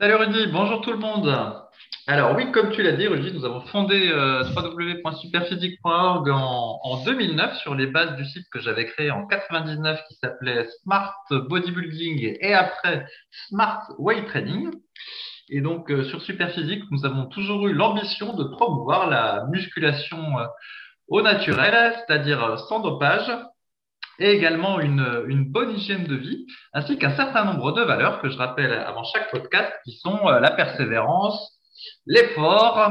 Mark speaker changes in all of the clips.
Speaker 1: Salut Rudy, bonjour tout le monde. Alors oui, comme tu l'as dit Rudy, nous avons fondé euh, www.superphysique.org en, en 2009 sur les bases du site que j'avais créé en 99 qui s'appelait Smart Bodybuilding et après Smart Weight Training. Et donc euh, sur Superphysique, nous avons toujours eu l'ambition de promouvoir la musculation euh, au naturel, c'est-à-dire sans dopage, et également une, bonne hygiène de vie, ainsi qu'un certain nombre de valeurs que je rappelle avant chaque podcast, qui sont euh, la persévérance, l'effort,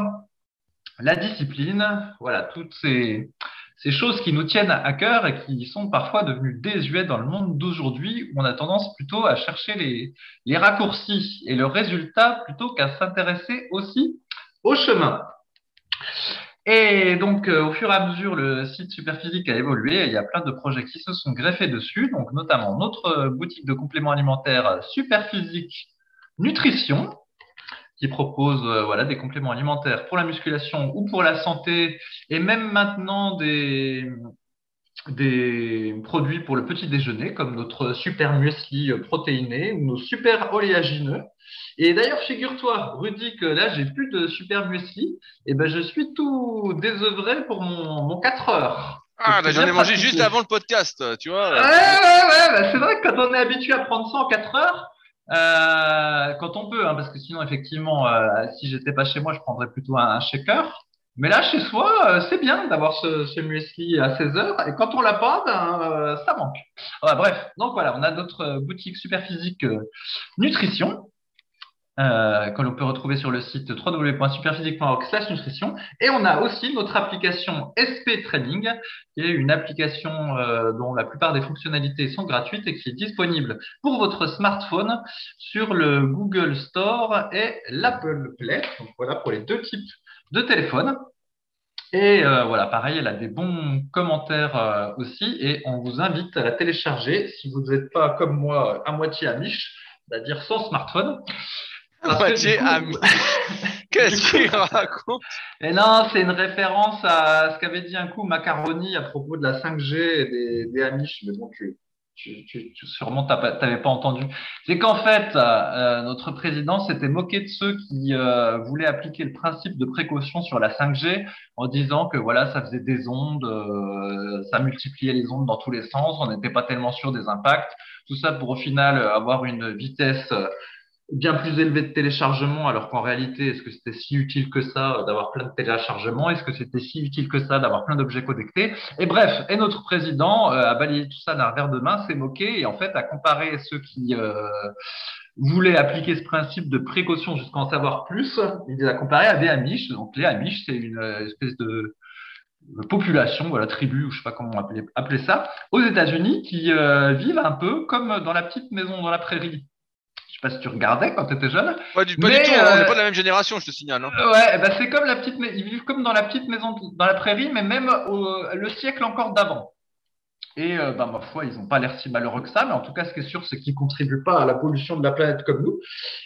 Speaker 1: la discipline, voilà, toutes ces, choses qui nous tiennent à cœur et qui sont parfois devenues désuètes dans le monde d'aujourd'hui, où on a tendance plutôt à chercher les raccourcis et le résultat plutôt qu'à s'intéresser aussi au chemin. Et donc, euh, au fur et à mesure, le site Superphysique a évolué. il y a plein de projets qui se sont greffés dessus. Donc, notamment notre boutique de compléments alimentaires Superphysique Nutrition, qui propose euh, voilà des compléments alimentaires pour la musculation ou pour la santé, et même maintenant des des produits pour le petit déjeuner, comme notre super muesli protéiné nos super oléagineux. Et d'ailleurs, figure-toi, Rudy, que là, j'ai plus de super muesli. Et ben, je suis tout désœuvré pour mon, mon 4 heures.
Speaker 2: Ah, bah, j'en ai mangé juste avant le podcast, tu vois.
Speaker 1: Ouais, ouais, ouais. Bah, c'est vrai que quand on est habitué à prendre ça en 4 heures, euh, quand on peut, hein, parce que sinon, effectivement, euh, si j'étais pas chez moi, je prendrais plutôt un, un shaker. Mais là, chez soi, euh, c'est bien d'avoir ce, ce, muesli à 16 heures. Et quand on l'a pas, ben, euh, ça manque. Ouais, bref, donc voilà, on a notre boutique Superphysique euh, Nutrition euh, que l'on peut retrouver sur le site www.superphysique.org/nutrition. Et on a aussi notre application SP Training, qui est une application euh, dont la plupart des fonctionnalités sont gratuites et qui est disponible pour votre smartphone sur le Google Store et l'Apple Play. Donc voilà pour les deux types de téléphones. Et euh, voilà, pareil, elle a des bons commentaires euh, aussi, et on vous invite à la télécharger si vous n'êtes pas comme moi à moitié amiche, c'est-à-dire sans smartphone.
Speaker 2: À moitié amiche. Qu'est-ce qu'il raconte?
Speaker 1: Et non, c'est une référence à ce qu'avait dit un coup Macaroni à propos de la 5G et des, des amiches, mais bon, tu, tu, tu, tu sûrement t'avais pas entendu. C'est qu'en fait, euh, notre président s'était moqué de ceux qui euh, voulaient appliquer le principe de précaution sur la 5G en disant que voilà, ça faisait des ondes, euh, ça multipliait les ondes dans tous les sens, on n'était pas tellement sûr des impacts. Tout ça pour au final avoir une vitesse bien plus élevé de téléchargement, alors qu'en réalité, est-ce que c'était si utile que ça d'avoir plein de téléchargements? Est-ce que c'était si utile que ça d'avoir plein d'objets connectés? Et bref, et notre président euh, a balayé tout ça d'un revers de main, s'est moqué et en fait a comparé ceux qui euh, voulaient appliquer ce principe de précaution jusqu'à en savoir plus, il les a comparés à des Amish. Donc les Amish, c'est une espèce de population, voilà, tribu, ou je sais pas comment appeler, appeler ça, aux États-Unis, qui euh, vivent un peu comme dans la petite maison dans la prairie. Je sais pas si tu regardais quand tu étais jeune.
Speaker 2: Pas du, pas mais, du tout, euh, on n'est pas de la même génération, je te signale. Hein.
Speaker 1: Ouais, bah c'est comme la petite, ils vivent comme dans la petite maison dans la prairie, mais même au, le siècle encore d'avant. Et euh, bah, ma foi, ils n'ont pas l'air si malheureux que ça, mais en tout cas, ce qui est sûr, c'est qu'ils ne contribuent pas à la pollution de la planète comme nous.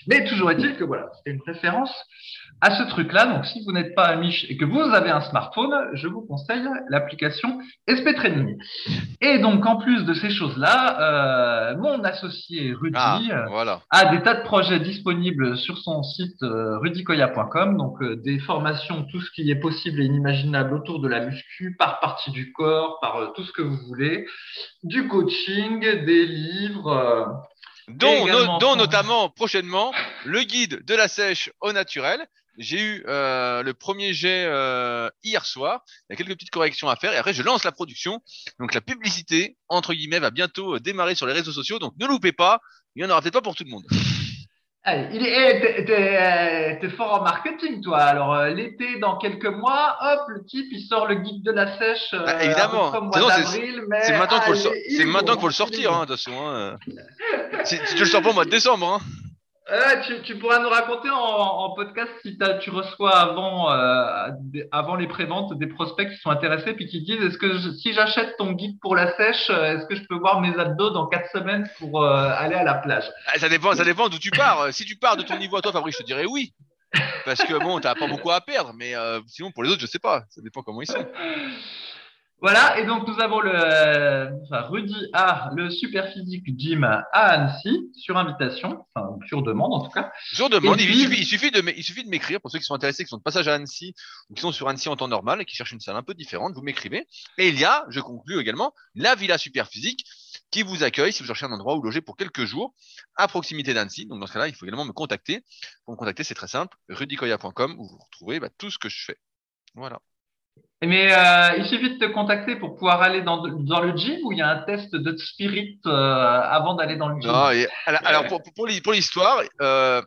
Speaker 1: Mais toujours est-il que voilà, c'était une référence à ce truc-là. Donc, si vous n'êtes pas Amish et que vous avez un smartphone, je vous conseille l'application SP Training. Et donc, en plus de ces choses-là, euh, mon associé Rudy
Speaker 2: ah, voilà.
Speaker 1: a des tas de projets disponibles sur son site euh, rudykoya.com. Donc, euh, des formations, tout ce qui est possible et inimaginable autour de la muscu, par partie du corps, par euh, tout ce que vous voulez du coaching, des livres. Euh,
Speaker 2: dont, no, dont notamment prochainement le guide de la sèche au naturel. J'ai eu euh, le premier jet euh, hier soir. Il y a quelques petites corrections à faire et après je lance la production. Donc la publicité entre guillemets va bientôt démarrer sur les réseaux sociaux. Donc ne loupez pas. Il y en aura peut-être pas pour tout le monde.
Speaker 1: Allez, il est, t'es, t'es fort en marketing, toi. Alors, euh, l'été, dans quelques mois, hop, le type, il sort le guide de la sèche. Euh,
Speaker 2: bah, évidemment.
Speaker 1: Mois d'avril, mais,
Speaker 2: c'est maintenant qu'il faut, le, so- c'est maintenant qu'il faut le sortir, hein, attention. Hein. si, si, tu le sors pas au mois de décembre. Hein.
Speaker 1: Tu, pourras nous raconter en, podcast si tu reçois avant, euh, avant les préventes des prospects qui sont intéressés puis qui disent est-ce que si j'achète ton guide pour la sèche, euh, est-ce que je peux voir mes abdos dans quatre semaines pour euh, aller à la plage?
Speaker 2: Ah, Ça dépend, ça dépend d'où tu pars. si tu pars de ton niveau à toi, Fabrice, je te dirais oui. Parce que bon, tu n'as pas beaucoup à perdre, mais sinon pour les autres, je sais pas. Ça dépend comment ils sont.
Speaker 1: Voilà, et donc nous avons le enfin, Rudy A, le super physique gym à Annecy, sur invitation, enfin sur demande en tout cas.
Speaker 2: Sur demande, il, suffit, il, suffit, de, il suffit de m'écrire pour ceux qui sont intéressés, qui sont de passage à Annecy ou qui sont sur Annecy en temps normal et qui cherchent une salle un peu différente, vous m'écrivez. Et il y a, je conclue également, la Villa Super Physique qui vous accueille si vous cherchez un endroit où loger pour quelques jours à proximité d'Annecy. Donc dans ce cas-là, il faut également me contacter. Pour me contacter, c'est très simple, rudykoya.com où vous retrouvez bah, tout ce que je fais. Voilà.
Speaker 1: Mais euh, il suffit de te contacter pour pouvoir aller dans, dans le gym ou il y a un test de spirit euh, avant d'aller dans le gym?
Speaker 2: Non, alors, pour, pour, l'histoire, euh,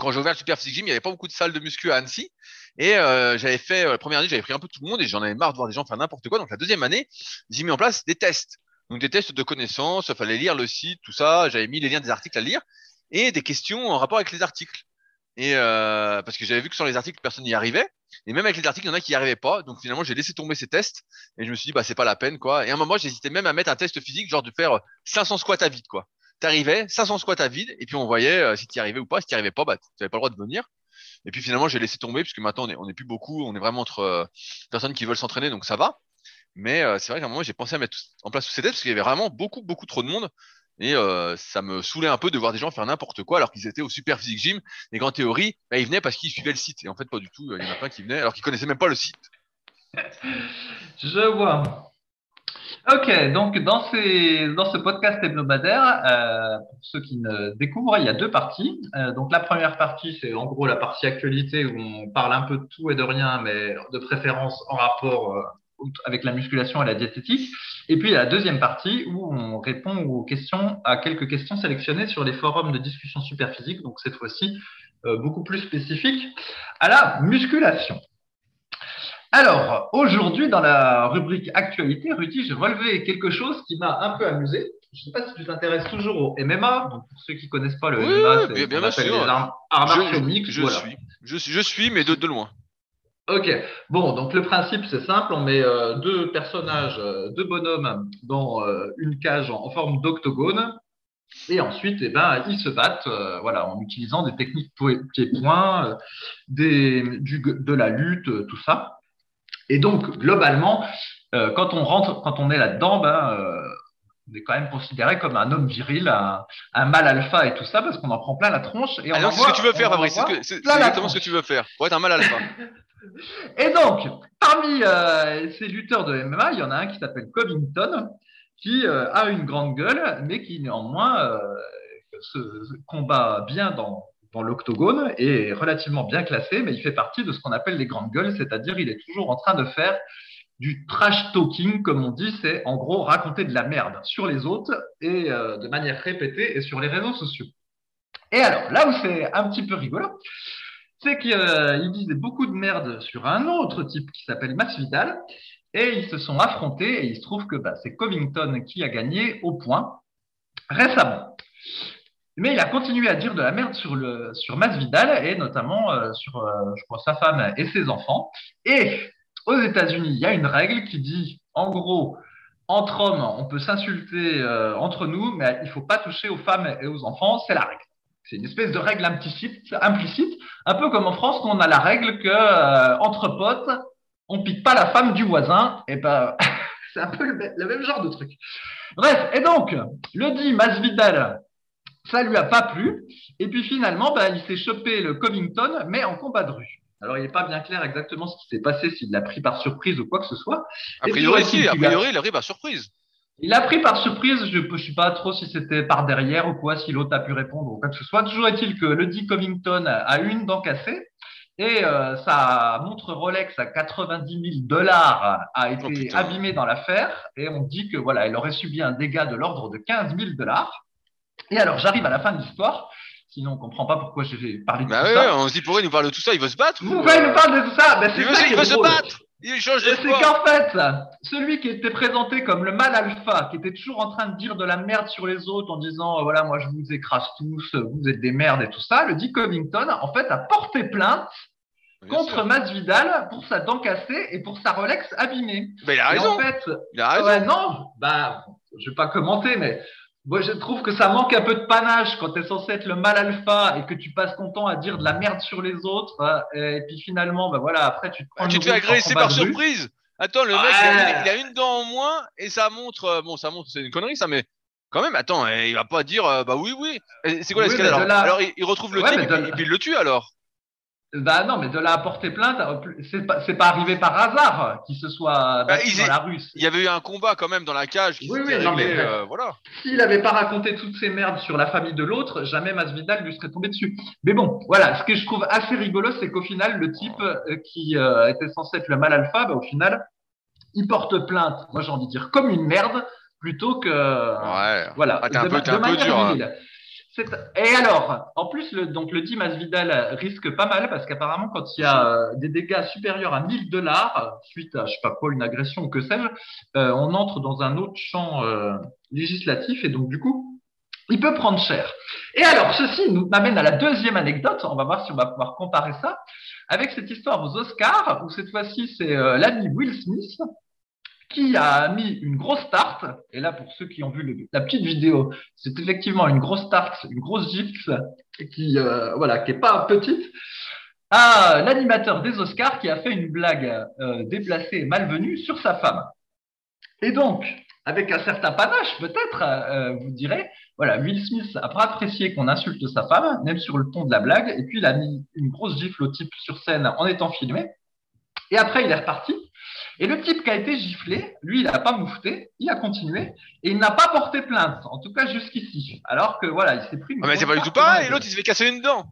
Speaker 2: quand j'ai ouvert le Super Physique Gym, il n'y avait pas beaucoup de salles de muscu à Annecy. Et euh, j'avais fait, la première année, j'avais pris un peu tout le monde et j'en avais marre de voir des gens faire n'importe quoi. Donc la deuxième année, j'ai mis en place des tests. Donc des tests de connaissances, il fallait lire le site, tout ça. J'avais mis les liens des articles à lire et des questions en rapport avec les articles. Et euh, parce que j'avais vu que sur les articles, personne n'y arrivait. Et même avec les articles, il y en a qui n'y arrivaient pas. Donc finalement, j'ai laissé tomber ces tests. Et je me suis dit, bah, c'est pas la peine, quoi. Et à un moment, j'hésitais même à mettre un test physique, genre de faire 500 squats à vide, quoi. T'arrivais, 500 squats à vide, et puis on voyait euh, si tu y arrivais ou pas. Si tu n'y arrivais pas, bah, tu n'avais pas le droit de venir. Et puis finalement, j'ai laissé tomber, puisque maintenant, on est, on est plus beaucoup. On est vraiment entre euh, personnes qui veulent s'entraîner, donc ça va. Mais euh, c'est vrai qu'à un moment, j'ai pensé à mettre en place tous ces tests, parce qu'il y avait vraiment beaucoup, beaucoup trop de monde. Et euh, ça me saoulait un peu de voir des gens faire n'importe quoi alors qu'ils étaient au Super Physique Gym et qu'en théorie, bah, ils venaient parce qu'ils suivaient le site. Et en fait, pas du tout. Il y en a plein qui venaient alors qu'ils connaissaient même pas le site.
Speaker 1: Je vois. Ok, donc dans, ces, dans ce podcast hebdomadaire, euh, pour ceux qui ne découvrent, il y a deux parties. Euh, donc la première partie, c'est en gros la partie actualité où on parle un peu de tout et de rien, mais de préférence en rapport avec la musculation et la diététique. Et puis la deuxième partie où on répond aux questions, à quelques questions sélectionnées sur les forums de discussion superphysique, donc cette fois-ci euh, beaucoup plus spécifique à la musculation. Alors, aujourd'hui, dans la rubrique actualité, Rudy, j'ai relevé quelque chose qui m'a un peu amusé. Je ne sais pas si tu t'intéresses toujours au MMA. Donc, pour ceux qui ne connaissent pas le MMA, c'est bien, bien sûr. les arts,
Speaker 2: je, je, suis, je, suis, je suis, mais de, de loin.
Speaker 1: Ok, bon, donc le principe c'est simple, on met euh, deux personnages, euh, deux bonhommes dans euh, une cage en, forme d'octogone, et ensuite, eh ben, ils se battent, voilà, en utilisant des techniques pieds-points, de la lutte, tout ça. Et donc, globalement, quand on rentre, quand on est là-dedans, ben, on est quand même considéré comme un homme viril, un, un mâle alpha et tout ça, parce qu'on en prend plein la tronche. Et on
Speaker 2: c'est ce que tu veux faire, Fabrice. C'est exactement ce que tu veux faire. Pour être un mâle alpha.
Speaker 1: Et donc, parmi euh, ces lutteurs de MMA, il y en a un qui s'appelle Covington, qui euh, a une grande gueule, mais qui néanmoins euh, se, combat bien dans, l'octogone et est relativement bien classé, mais il fait partie de ce qu'on appelle les grandes gueules, c'est-à-dire il est toujours en train de faire du trash talking, comme on dit, c'est en gros raconter de la merde sur les autres et de manière répétée et sur les réseaux sociaux. Et alors, là où c'est un petit peu rigolo, c'est qu'il euh, disait beaucoup de merde sur un autre type qui s'appelle Max Vidal, et ils se sont affrontés, et il se trouve que bah, c'est Covington qui a gagné au point récemment. Mais il a continué à dire de la merde sur, le, Masvidal, et notamment euh, sur, euh, je crois, sa femme et ses enfants. Et aux États-Unis, il y a une règle qui dit, en gros, entre hommes, on peut s'insulter entre nous, mais il ne faut pas toucher aux femmes et aux enfants, c'est la règle. C'est une espèce de règle implicite, implicite, un peu comme en France, on a la règle que euh, entre potes, on pique pas la femme du voisin. Et ben, c'est un peu le, même genre de truc. Bref, et donc, le dit Masvidal, ça lui a pas plu. Et puis finalement, ben, il s'est chopé le Covington, mais en combat de rue. Alors, il n'est pas bien clair exactement ce qui s'est passé, s'il l'a pris par surprise ou quoi que ce soit.
Speaker 2: A priori, si, a priori, il a pris par surprise.
Speaker 1: Il a pris par surprise, je ne sais pas trop si c'était par derrière ou quoi, si l'autre a pu répondre ou quoi que ce soit. Toujours est-il que le dit Covington a une dent cassée et euh, sa montre Rolex à 90 000 dollars a été oh, abîmée dans l'affaire et on dit que voilà, elle aurait subi un dégât de l'ordre de 15 000 dollars. Et alors j'arrive à la fin de l'histoire. Sinon, on comprend pas pourquoi j'ai parlé de
Speaker 2: bah
Speaker 1: tout
Speaker 2: ça. On se dit pourquoi il nous parle de tout ça? Il veut se battre
Speaker 1: Pourquoi il nous parle de tout ça?
Speaker 2: Ben, Il veut, se battre Il change de
Speaker 1: C'est qu'en fait, celui qui était présenté comme le mal alpha, qui était toujours en train de dire de la merde sur les autres en disant euh, voilà, moi je vous écrase tous, vous êtes des merdes et tout ça, le dit Covington, en fait, a porté plainte contre Masvidal pour sa dent cassée et pour sa Rolex abîmée.
Speaker 2: Mais il a raison.
Speaker 1: en fait,
Speaker 2: il a raison.
Speaker 1: non, bah, je vais pas commenter, mais moi, je trouve que ça manque un peu de panache quand tu es censé être le mal alpha et que tu passes ton temps à dire de la merde sur les autres. Hein, et puis finalement, bah voilà, après, tu te prends.
Speaker 2: tu te fais agresser par surprise. Attends, le mec, il a, une dent en moins et ça montre. Euh, bon, ça montre, c'est une connerie, ça, mais quand même, attends, il va pas dire, euh, bah oui, oui. C'est quoi l'escalade alors, alors il, retrouve le type et, puis il le tue alors.
Speaker 1: Bah non, mais de la porter plainte, c'est pas, pas arrivé par hasard qu'il se soit bah, dans la rue.
Speaker 2: Il y avait eu un combat quand même dans la cage.
Speaker 1: oui, oui, non, mais euh, voilà. S'il n'avait pas raconté toutes ces merdes sur la famille de l'autre, jamais Masvidal lui serait tombé dessus. Mais bon, voilà, ce que je trouve assez rigolo, c'est qu'au final, le type euh, qui euh, était censé être le mal alpha, bah, au final, il porte plainte. Moi, j'ai envie de dire comme une merde, plutôt que
Speaker 2: ouais.
Speaker 1: voilà,
Speaker 2: ah, un peu, un peu dur. Hein.
Speaker 1: Et alors, en plus, le, donc le Dimas Vidal risque pas mal parce qu'apparemment, quand il y a euh, des dégâts supérieurs à 1000 dollars suite à je sais pas quoi une agression ou que sais-je, euh, on entre dans un autre champ euh, législatif et donc du coup, il peut prendre cher. Et alors, ceci nous amène à la deuxième anecdote. On va voir si on va pouvoir comparer ça avec cette histoire aux Oscars où cette fois-ci c'est l'ami Will Smith qui a mis une grosse tarte. Et là, pour ceux qui ont vu la petite vidéo, c'est effectivement une grosse tarte, une grosse gifle qui, euh, voilà, qui est pas petite. À l'animateur des Oscars qui a fait une blague euh, déplacée et malvenue sur sa femme. Et donc, avec un certain panache, peut-être, euh, vous direz, voilà, Will Smith a pas apprécié qu'on insulte sa femme, même sur le ton de la blague, et puis il a mis une grosse gifle au type sur scène en étant filmé. Et après, il est reparti. Et le type qui a été giflé, lui, il n'a pas moufté, il a continué et il n'a pas porté plainte, en tout cas jusqu'ici. Alors que voilà, il s'est pris.
Speaker 2: Une ah mais c'est pas du tout pareil, l'autre il s'est fait casser une dent.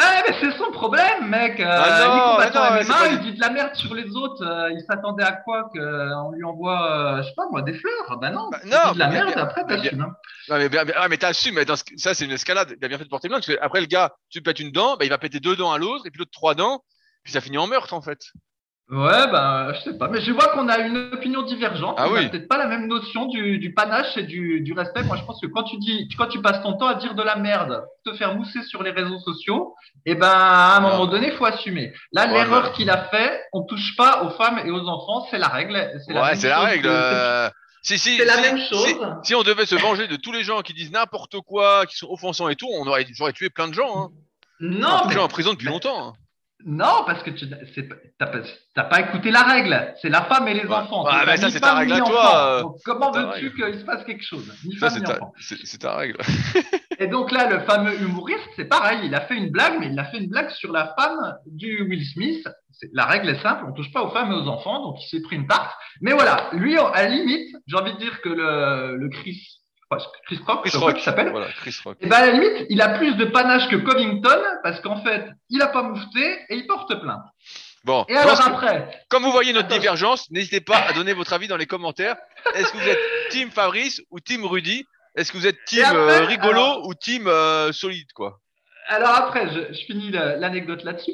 Speaker 1: Ah, mais c'est son problème, mec. Euh, ah non, il, non, il dit de la merde sur les autres. Euh, il s'attendait à quoi qu'on lui envoie, euh, je sais pas moi, des fleurs? Bah non. Bah, non. de la merde, après t'assumes. Hein.
Speaker 2: Non, mais, bien, ah, mais t'assumes. Mais dans ça, c'est une escalade. Il a bien fait de porter plainte. Parce que après, le gars, tu pètes une dent, bah, il va péter deux dents à l'autre et puis l'autre trois dents. Puis ça finit en meurtre, en fait.
Speaker 1: Ouais, ben, je sais pas. Mais je vois qu'on a une opinion divergente. Ah on oui. peut-être pas la même notion du, du panache et du, du, respect. Moi, je pense que quand tu dis, quand tu passes ton temps à dire de la merde, te faire mousser sur les réseaux sociaux, eh ben, à un moment donné, faut assumer. Là, l'erreur qu'il a fait, on touche pas aux femmes et aux enfants, c'est la règle.
Speaker 2: Ouais, c'est la règle. Euh, si, si,
Speaker 1: c'est la même chose.
Speaker 2: Si, on devait se venger de tous les gens qui disent n'importe quoi, qui sont offensants et tout, on aurait, j'aurais tué plein de gens. Hein.
Speaker 1: Non.
Speaker 2: Gens en prison depuis longtemps. Hein.
Speaker 1: Non, parce que tu n'as pas, écouté la règle. C'est la femme et les enfants.
Speaker 2: Ah, mais ça, c'est ta règle à toi.
Speaker 1: Donc, comment veux-tu qu'il se passe quelque chose Ni.
Speaker 2: C'est ta règle.
Speaker 1: et donc là, le fameux humoriste, c'est pareil. Il a fait une blague, mais il a fait une blague sur la femme du Will Smith. La règle est simple on touche pas aux femmes et aux enfants. Donc, il s'est pris une tarte. Mais voilà, lui, à la limite, j'ai envie de dire que le, le Chris Chris Rock,
Speaker 2: Chris Rock,
Speaker 1: s'appelle.
Speaker 2: Voilà, Chris Rock.
Speaker 1: Et ben à la limite, il a plus de panache que Covington parce qu'en fait, il a pas moufté et il porte plainte.
Speaker 2: Bon.
Speaker 1: Et alors après.
Speaker 2: Comme vous voyez notre divergence, n'hésitez pas à donner votre avis dans les commentaires. Est-ce que vous êtes Team Fabrice ou Team Rudy? Est-ce que vous êtes Team euh, rigolo ou Team euh, solide quoi?
Speaker 1: Alors après, je, finis l'anecdote là-dessus.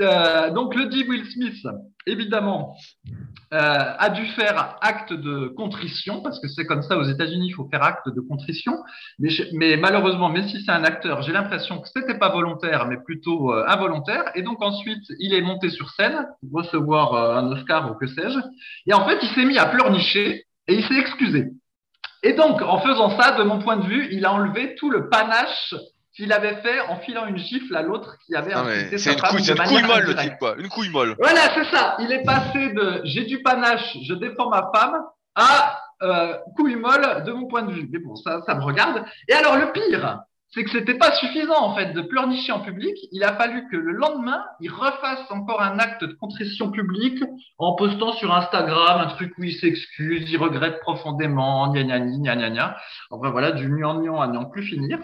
Speaker 1: Euh, donc le dit Will Smith, évidemment, euh, a dû faire acte de contrition, parce que c'est comme ça aux États-Unis, il faut faire acte de contrition. Mais, mais malheureusement, même si c'est un acteur, j'ai l'impression que c'était pas volontaire, mais plutôt euh, involontaire. Et donc ensuite, il est monté sur scène pour recevoir un Oscar ou que sais-je. Et en fait, il s'est mis à pleurnicher et il s'est excusé. Et donc, en faisant ça, de mon point de vue, il a enlevé tout le panache qu'il avait fait en filant une gifle à l'autre qui avait
Speaker 2: insulté sa une femme couille, de une couille molle le type quoi, une couille molle.
Speaker 1: Voilà, c'est ça. Il est passé de j'ai du panache, je défends ma femme à euh, couille molle de mon point de vue. Mais bon, ça, ça me regarde. Et alors le pire, c'est que c'était pas suffisant en fait de pleurnicher en public. Il a fallu que le lendemain, il refasse encore un acte de contrition publique en postant sur Instagram un truc où il s'excuse, il regrette profondément, gna gna gna gna gna. Enfin voilà, du nuant à n'en plus finir.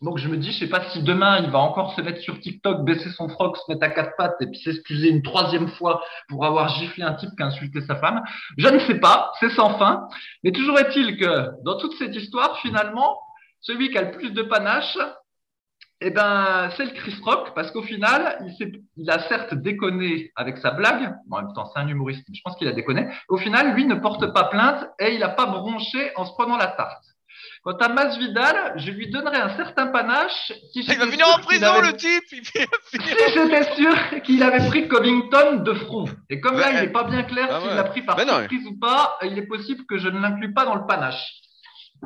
Speaker 1: Donc je me dis, je sais pas si demain il va encore se mettre sur TikTok, baisser son froc, se mettre à quatre pattes et puis s'excuser une troisième fois pour avoir giflé un type qui a insulté sa femme. Je ne sais pas, c'est sans fin. Mais toujours est-il que dans toute cette histoire, finalement, celui qui a le plus de panache, eh ben, c'est le Chris Rock, parce qu'au final, il, a certes déconné avec sa blague. en même temps, c'est un humoriste, je pense qu'il a déconné. Au final, lui ne porte pas plainte et il n'a pas bronché en se prenant la tarte. Quant à Masvidal, je lui donnerais un certain panache.
Speaker 2: il va venir en prison, le type Si
Speaker 1: j'étais sûr qu'il avait pris Covington de front. Et comme là, il n'est pas bien clair ah s'il l'a pris par surprise ou pas, il est possible que je ne l'inclue pas dans le panache.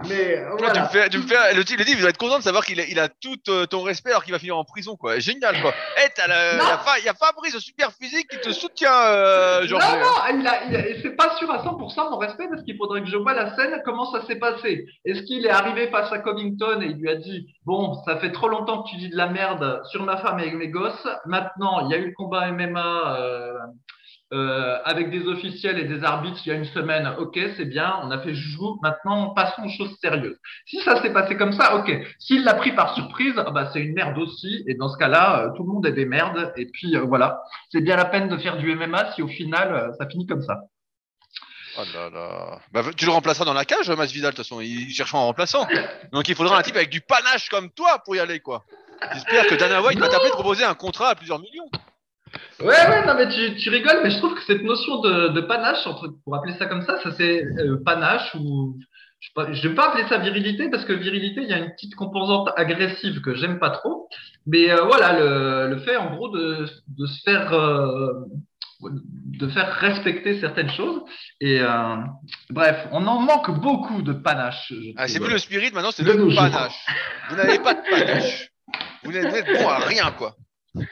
Speaker 2: Mais voilà. tu me fais, tu me fais, le, type, il va être content de savoir qu'il a, il a tout euh, ton respect alors qu'il va finir en prison, quoi. Génial, quoi. Eh, il y, a Fabrice, super physique, qui te soutient, euh,
Speaker 1: Non, non, il a, il c'est pas sûr à 100% mon respect parce qu'il faudrait que je vois la scène, comment ça s'est passé. Est-ce qu'il est arrivé face à Covington et il lui a dit, bon, ça fait trop longtemps que tu dis de la merde sur ma femme et mes gosses. Maintenant, il y a eu le combat MMA, euh, avec des officiels et des arbitres il y a une semaine, ok, c'est bien, on a fait joujou, maintenant passons aux choses sérieuses. Si ça s'est passé comme ça, ok. S'il l'a pris par surprise, ah bah, c'est une merde aussi, et dans ce cas-là, euh, tout le monde est des merdes, et puis euh, voilà, c'est bien la peine de faire du MMA si au final ça finit comme ça.
Speaker 2: Oh là là. Bah, tu le remplaceras dans la cage, Masvidal, de toute façon, il cherchera un remplaçant. Donc il faudra un type avec du panache comme toi pour y aller, quoi. J'espère que Dana White va t'appeler proposer un contrat à plusieurs millions.
Speaker 1: Ouais, ouais, non, mais tu, tu, rigoles, mais je trouve que cette notion de, de panache, entre, pour appeler ça comme ça, ça c'est euh, panache ou. Je ne vais pas appeler ça virilité parce que virilité, il y a une petite composante agressive que j'aime pas trop. Mais euh, voilà, le, le, fait en gros de, de se faire. Euh, de faire respecter certaines choses. Et bref, on en manque beaucoup de panache.
Speaker 2: Ah, c'est plus le spirit, maintenant c'est le panache. Vous n'avez pas de panache. Vous n'êtes bon à rien, quoi.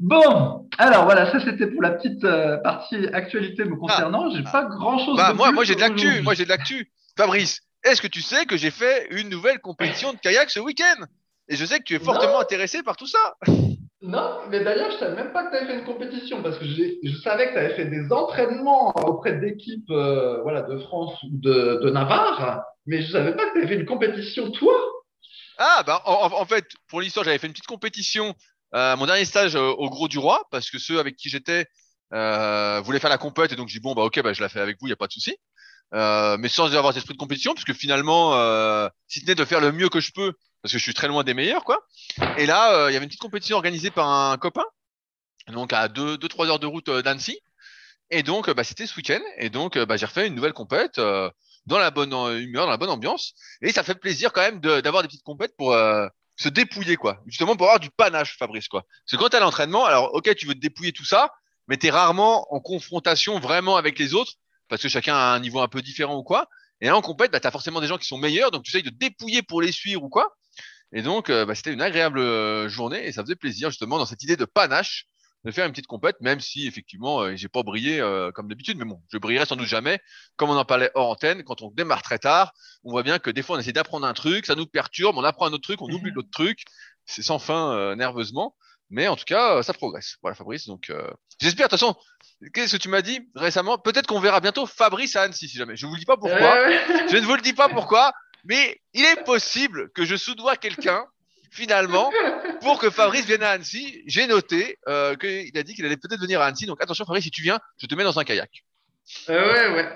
Speaker 1: Bon, alors voilà, ça c'était pour la petite euh, partie actualité me concernant. j'ai pas grand chose.
Speaker 2: Bah, moi, moi j'ai de l'actu. Moi j'ai de l'actu. Fabrice, est-ce que tu sais que j'ai fait une nouvelle compétition de kayak ce week-end? Et je sais que tu es fortement intéressé par tout ça.
Speaker 1: Non, mais d'ailleurs, je savais même pas que tu avais fait une compétition parce que je savais que tu avais fait des entraînements auprès d'équipes euh, voilà, de France ou de, de Navarre, mais je savais pas que tu avais fait une compétition toi?
Speaker 2: Ah, bah, en, fait, pour l'histoire, j'avais fait une petite compétition, euh, mon dernier stage euh, au Gros du Roi, parce que ceux avec qui j'étais euh, voulaient faire la compète, et donc j'ai dit, bon, bah, ok, bah, je la fais avec vous, il n'y a pas de souci. Euh, mais sans avoir cet esprit de compétition, parce que finalement, euh, si ce de faire le mieux que je peux, parce que je suis très loin des meilleurs, quoi. Et là, euh, il y avait une petite compétition organisée par un copain, donc à 2-3 heures de route d'Annecy. Et donc, bah, c'était ce week-end. Et donc, bah, j'ai refait une nouvelle compète dans la bonne humeur, dans la bonne ambiance. Et ça fait plaisir quand même d'avoir des petites compètes pour euh, se dépouiller, quoi. Justement pour avoir du panache, Fabrice, quoi. Parce que quand à l'entraînement, alors ok, tu veux te dépouiller tout ça, mais tu es rarement en confrontation vraiment avec les autres, parce que chacun a un niveau un peu différent ou quoi. Et là, en compète, bah, tu as forcément des gens qui sont meilleurs, donc tu essayes de dépouiller pour les suivre ou quoi. Et donc, euh, bah, c'était une agréable euh, journée et ça faisait plaisir justement dans cette idée de panache de faire une petite compète, même si effectivement euh, j'ai pas brillé euh, comme d'habitude, mais bon, je brillerai sans doute jamais. Comme on en parlait hors antenne, quand on démarre très tard, on voit bien que des fois on essaie d'apprendre un truc, ça nous perturbe, on apprend un autre truc, on oublie l'autre truc, c'est sans fin euh, nerveusement, mais en tout cas ça progresse. Voilà Fabrice, donc j'espère. De toute façon, qu'est-ce que tu m'as dit récemment? Peut-être qu'on verra bientôt Fabrice à Annecy si jamais. Je vous le dis pas pourquoi, je ne vous le dis pas pourquoi, mais il est possible que je soudoie quelqu'un finalement, pour que Fabrice vienne à Annecy, j'ai noté euh, qu'il a dit qu'il allait peut-être venir à Annecy. Donc attention, Fabrice, si tu viens, je te mets dans un kayak.
Speaker 1: Euh, ouais, ouais.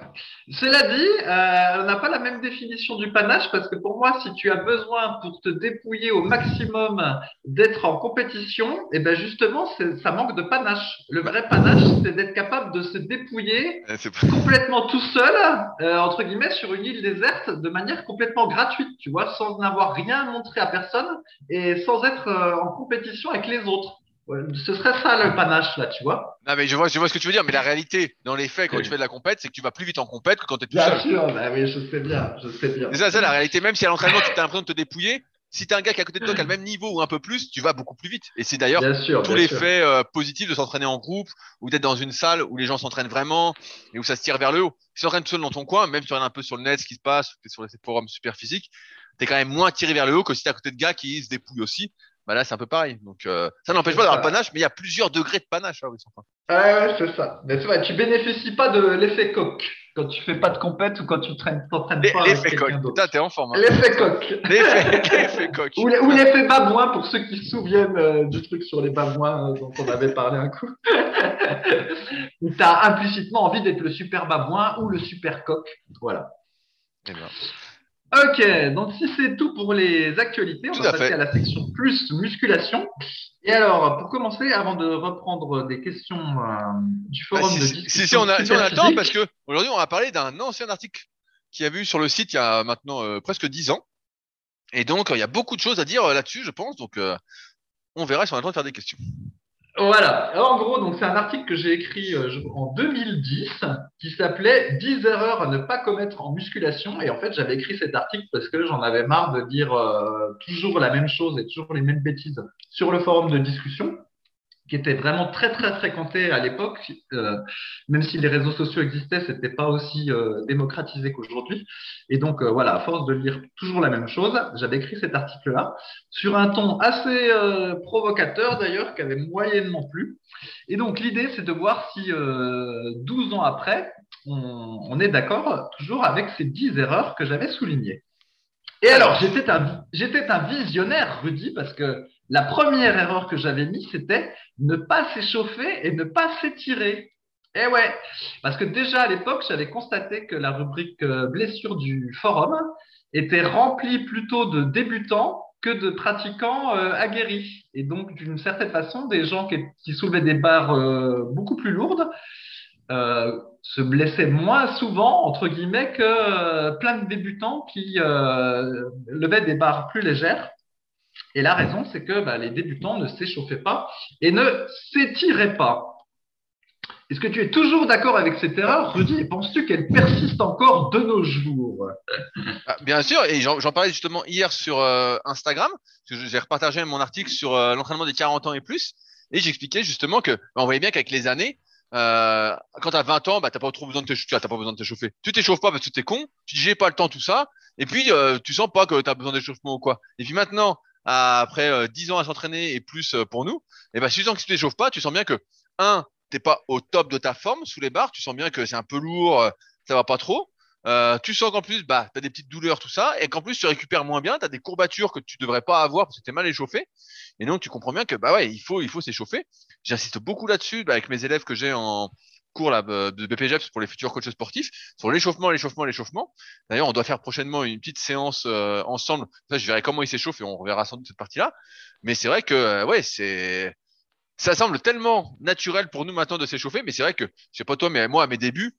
Speaker 1: Cela dit, euh, on n'a pas la même définition du panache parce que pour moi, si tu as besoin pour te dépouiller au maximum d'être en compétition, et eh ben justement, ça manque de panache. Le vrai panache, c'est d'être capable de se dépouiller eh, complètement tout seul, euh, entre guillemets, sur une île déserte de manière complètement gratuite, tu vois, sans n'avoir rien montré à personne et sans être euh, en compétition avec les autres ce serait ça le panache là, tu vois.
Speaker 2: Non mais je vois, je vois ce que tu veux dire, mais la réalité, dans les faits, quand tu fais de la compète, c'est que tu vas plus vite en compète que quand tu es tout
Speaker 1: bien Sûr, bah oui, je sais bien, je sais bien.
Speaker 2: C'est ça, ça la réalité. Même si à l'entraînement tu as l'impression de te dépouiller, si tu as un gars qui est à côté de toi qui a le même niveau ou un peu plus, tu vas beaucoup plus vite. Et c'est d'ailleurs tous les faits euh, positifs de s'entraîner en groupe ou d'être dans une salle où les gens s'entraînent vraiment et où ça se tire vers le haut. Si tu t'entraînes tout seul dans ton coin, même si tu regardes un peu sur le net ce qui se passe, tu es sur les forums super physiques, tu es quand même moins tiré vers le haut que si tu es à côté de gars qui se dépouillent aussi bah là c'est un peu pareil. Donc euh, ça n'empêche pas d'avoir le panache, mais il y a plusieurs degrés de panache. Hein,
Speaker 1: ah ouais, c'est ça. Mais tu vois, tu bénéficies pas de l'effet coq quand tu fais pas de compète ou quand tu t'entraînes pas.
Speaker 2: L'effet coq. Putain, t'es en forme. Hein.
Speaker 1: L'effet coq.
Speaker 2: L'effet coq.
Speaker 1: Ou l'effet babouin pour ceux qui se souviennent euh, du truc sur les babouins euh, dont on avait parlé un coup. où tu as implicitement envie d'être le super babouin ou le super coq. Voilà. Eh ben. Ok, donc si c'est tout pour les actualités, on va passer à la section plus musculation. Et alors, pour commencer, avant de reprendre des questions euh, du forum
Speaker 2: bah,
Speaker 1: de discussion.
Speaker 2: Si, on a, si on a le temps, parce que aujourd'hui, on va parler d'un ancien article qui a vu sur le site il y a maintenant euh, presque 10 ans. Et donc, il y a beaucoup de choses à dire euh, là-dessus, je pense. Donc, on verra si on a le temps de faire des questions.
Speaker 1: Voilà. en gros, donc c'est un article que j'ai écrit euh, en 2010 qui s'appelait 10 erreurs à ne pas commettre en musculation. Et en fait, j'avais écrit cet article parce que j'en avais marre de dire euh, toujours la même chose et toujours les mêmes bêtises sur le forum de discussion qui était vraiment très très fréquenté à l'époque, euh, même si les réseaux sociaux existaient, c'était pas aussi euh, démocratisé qu'aujourd'hui. Et donc euh, voilà, à force de lire toujours la même chose, j'avais écrit cet article-là sur un ton assez provocateur d'ailleurs, qui avait moyennement plu. Et donc l'idée, c'est de voir si 12 ans après, on, on est d'accord toujours avec ces 10 erreurs que j'avais soulignées. Et alors, j'étais un, j'étais un visionnaire, Rudy, parce que la première erreur que j'avais mise, c'était ne pas s'échauffer et ne pas s'étirer. Eh ouais, parce que déjà à l'époque, j'avais constaté que la rubrique euh, blessure du forum était remplie plutôt de débutants que de pratiquants euh, aguerris. Et donc, d'une certaine façon, des gens qui, soulevaient des barres euh, beaucoup plus lourdes se blessaient moins souvent, entre guillemets, que plein de débutants qui levaient des barres plus légères. Et la raison, c'est que bah, les débutants ne s'échauffaient pas et ne s'étiraient pas. Est-ce que tu es toujours d'accord avec cette erreur, Rudy, et penses-tu qu'elle persiste encore de nos jours?
Speaker 2: Ah, Bien sûr, et j'en parlais justement hier sur euh, Instagram, parce que j'ai repartagé mon article sur euh, l'entraînement des 40 ans et plus, et j'expliquais justement que bah, on voyait bien qu'avec les années, euh, quand tu as 20 ans, bah, tu n'as pas trop besoin de. T'as pas t'échauffer. Tu t'échauffes pas parce que tu es con, tu dis j'ai pas le temps, tout ça, et puis euh, tu sens pas que tu as besoin d'échauffement ou quoi. Et puis maintenant, après 10 euh, ans à s'entraîner et plus euh, pour nous, et eh ben suffisant que tu t'échauffes pas, tu sens bien que un, t'es pas au top de ta forme sous les barres, tu sens bien que c'est un peu lourd, euh, ça va pas trop. Euh, tu sens qu'en plus, bah, tu as des petites douleurs, tout ça, et qu'en plus, tu récupères moins bien, tu as des courbatures que tu devrais pas avoir parce que tu mal échauffé. Et donc, tu comprends bien que, bah ouais, il faut, il faut s'échauffer. J'insiste beaucoup là-dessus, bah, avec mes élèves que j'ai en, cours là, de BPGF pour les futurs coachs sportifs sur l'échauffement, l'échauffement, l'échauffement. D'ailleurs, on doit faire prochainement une petite séance euh, ensemble. Ça, je verrai comment ils s'échauffent et on reverra sans doute cette partie-là. Mais c'est vrai que, euh, ouais, c'est, ça semble tellement naturel pour nous maintenant de s'échauffer. Mais c'est vrai que, je sais pas toi, mais moi, à mes débuts,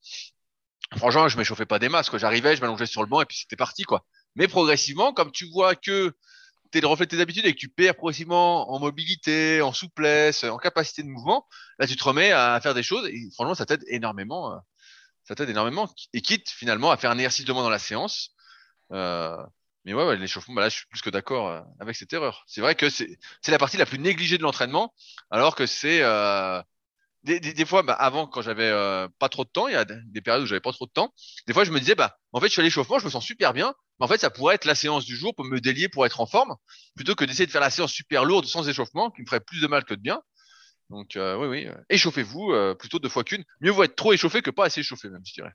Speaker 2: franchement, je m'échauffais pas des masses. J'arrivais, je m'allongeais sur le banc et puis c'était parti, quoi. Mais progressivement, comme tu vois que tu es le reflet de tes habitudes et que tu perds progressivement en mobilité, en souplesse, en capacité de mouvement, là tu te remets à faire des choses et franchement ça t'aide énormément. Euh, ça t'aide énormément et quitte finalement à faire un exercice de moins dans la séance. Euh, mais ouais, ouais l'échauffement, bah là je suis plus que d'accord euh, avec cette erreur. C'est vrai que c'est la partie la plus négligée de l'entraînement, alors que c'est euh, des, fois, bah, avant, quand j'avais euh, pas trop de temps, il y a des périodes où j'avais pas trop de temps. Des fois, je me disais, bah, en fait, je suis l'échauffement, je me sens super bien. En fait, ça pourrait être la séance du jour pour me délier, pour être en forme, plutôt que d'essayer de faire la séance super lourde sans échauffement, qui me ferait plus de mal que de bien. Donc, euh, oui, oui, euh, échauffez-vous plutôt deux fois qu'une. Mieux vaut être trop échauffé que pas assez échauffé, même, je dirais.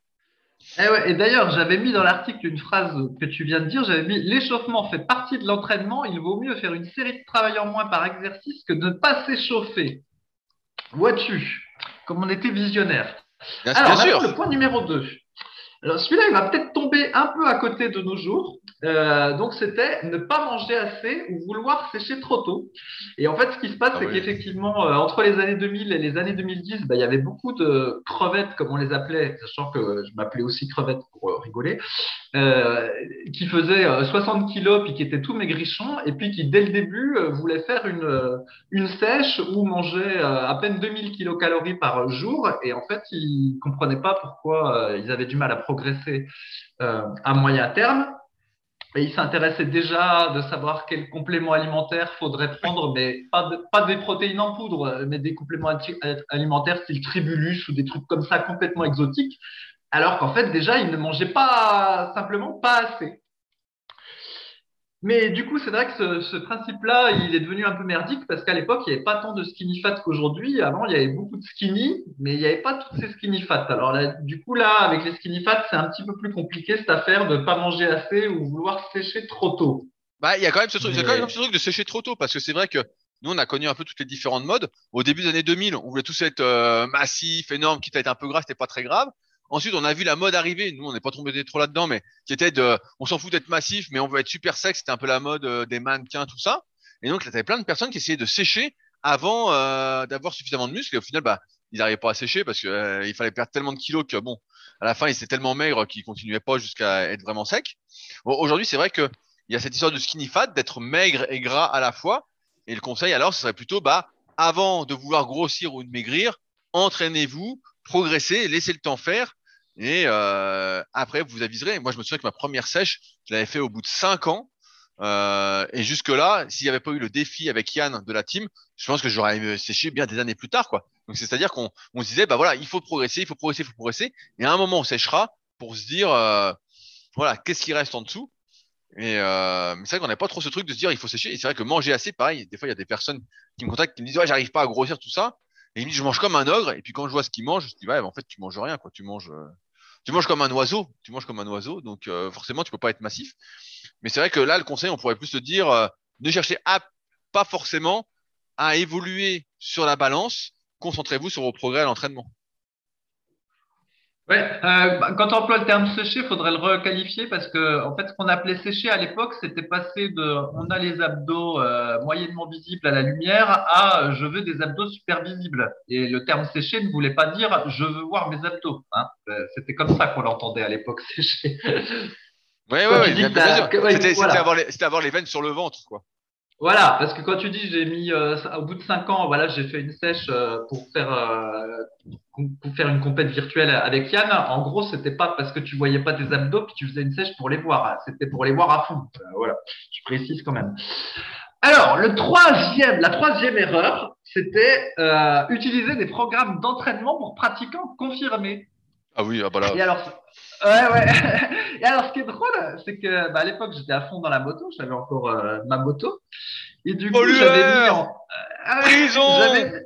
Speaker 1: Eh et d'ailleurs, j'avais mis dans l'article une phrase que tu viens de dire, j'avais mis l'échauffement fait partie de l'entraînement, il vaut mieux faire une série de travail en moins par exercice que de ne pas s'échauffer. Vois-tu comme on était visionnaire. Alors, le point numéro 2. Alors celui-là, il va peut-être tomber un peu à côté de nos jours. Euh, donc c'était ne pas manger assez ou vouloir sécher trop tôt. Et en fait, ce qui se passe, ah c'est qu'effectivement, euh, entre les années 2000 et les années 2010, bah, il y avait beaucoup de crevettes, comme on les appelait, sachant que je m'appelais aussi crevette euh, qui faisaient 60 kilos puis qui étaient tout maigrichons et puis qui dès le début voulaient faire une une sèche ou manger à peine 2000 kilocalories par jour. Et en fait, ils comprenaient pas pourquoi ils avaient du mal à progresser à moyen terme. Et il s'intéressait déjà de savoir quel complément alimentaire faudrait prendre, mais pas, pas des protéines en poudre, mais des compléments alimentaires style tribulus ou des trucs comme ça complètement exotiques. Alors qu'en fait, déjà, il ne mangeait pas simplement pas assez. Mais du coup, c'est vrai que ce, principe-là, il est devenu un peu merdique parce qu'à l'époque, il n'y avait pas tant de skinny fat qu'aujourd'hui. Avant, il y avait beaucoup de skinny, mais il n'y avait pas toutes ces skinny fat. Alors là, du coup, là, avec les skinny fat, c'est un petit peu plus compliqué cette affaire de ne pas manger assez ou vouloir sécher trop tôt.
Speaker 2: Bah, il y a quand même ce truc, quand même ce truc de sécher trop tôt parce que c'est vrai que nous, on a connu un peu toutes les différentes modes. Au début des années 2000, on voulait tous être euh, massifs, énormes, quitte à être un peu gras, c'était pas très grave. Ensuite, on a vu la mode arriver. Nous, on n'est pas tombé trop là-dedans, mais qui était de, on s'en fout d'être massif, mais on veut être super sec. C'était un peu la mode euh, des mannequins, tout ça. Et donc, là, t'avais plein de personnes qui essayaient de sécher avant euh, d'avoir suffisamment de muscles. Et au final, bah, ils n'arrivaient pas à sécher parce qu'il euh, fallait perdre tellement de kilos que bon, à la fin, ils étaient tellement maigres qu'ils continuaient pas jusqu'à être vraiment secs. Bon, Aujourd'hui, c'est vrai que il y a cette histoire de skinny fat, d'être maigre et gras à la fois. Et le conseil, alors, ce serait plutôt, bah, avant de vouloir grossir ou de maigrir, entraînez-vous, progressez, laissez le temps faire. Et euh, après, vous aviserez. Moi, je me souviens que ma première sèche, je l'avais fait au bout de cinq ans. Euh, et jusque-là, s'il n'y avait pas eu le défi avec Yann de la team, je pense que j'aurais séché bien des années plus tard, quoi. Donc c'est-à-dire qu'on on se disait, bah voilà, il faut progresser, il faut progresser, il faut progresser. Et à un moment, on séchera pour se dire, euh, voilà, qu'est-ce qui reste en dessous? Et euh, c'est vrai qu'on n'a pas trop ce truc de se dire, il faut sécher. Et c'est vrai que manger assez, pareil. Des fois, il y a des personnes qui me contactent, qui me disent, ouais, j'arrive pas à grossir tout ça. Et ils me disent, je mange comme un ogre. Et puis quand je vois ce qu'ils mangent, je dis, ouais, en fait, tu manges rien, quoi. Tu manges, euh, tu manges comme un oiseau. Tu manges comme un oiseau. Donc euh, forcément, tu peux pas être massif. Mais c'est vrai que là, le conseil, on pourrait plus se dire, euh, ne cherchez pas forcément à évoluer sur la balance. Concentrez-vous sur vos progrès à l'entraînement.
Speaker 1: Ouais, euh, bah, quand on emploie le terme séché, il faudrait le requalifier parce que en fait, ce qu'on appelait séché à l'époque, c'était passé de on a les abdos euh, moyennement visibles à la lumière à je veux des abdos super visibles. Et le terme séché ne voulait pas dire je veux voir mes abdos. Hein. Euh, c'était comme ça qu'on l'entendait à l'époque séché.
Speaker 2: Oui, oui, oui. C'était avoir, les veines sur le ventre, quoi.
Speaker 1: Voilà, parce que quand tu dis j'ai mis euh, au bout de cinq ans, voilà, j'ai fait une sèche euh, pour faire euh, pour faire une compète virtuelle avec Yann. En gros, c'était pas parce que tu voyais pas tes abdos que tu faisais une sèche pour les voir. C'était pour les voir à fond. voilà, je précise quand même. Alors, le troisième, la troisième erreur, c'était utiliser des programmes d'entraînement pour pratiquants confirmés.
Speaker 2: Ah oui, ah bah là.
Speaker 1: Et alors, ouais, ouais. Et alors, ce qui est drôle, c'est que bah, à l'époque, j'étais à fond dans la moto, j'avais encore euh, ma moto. Et du coup, j'avais mis en.
Speaker 2: Euh,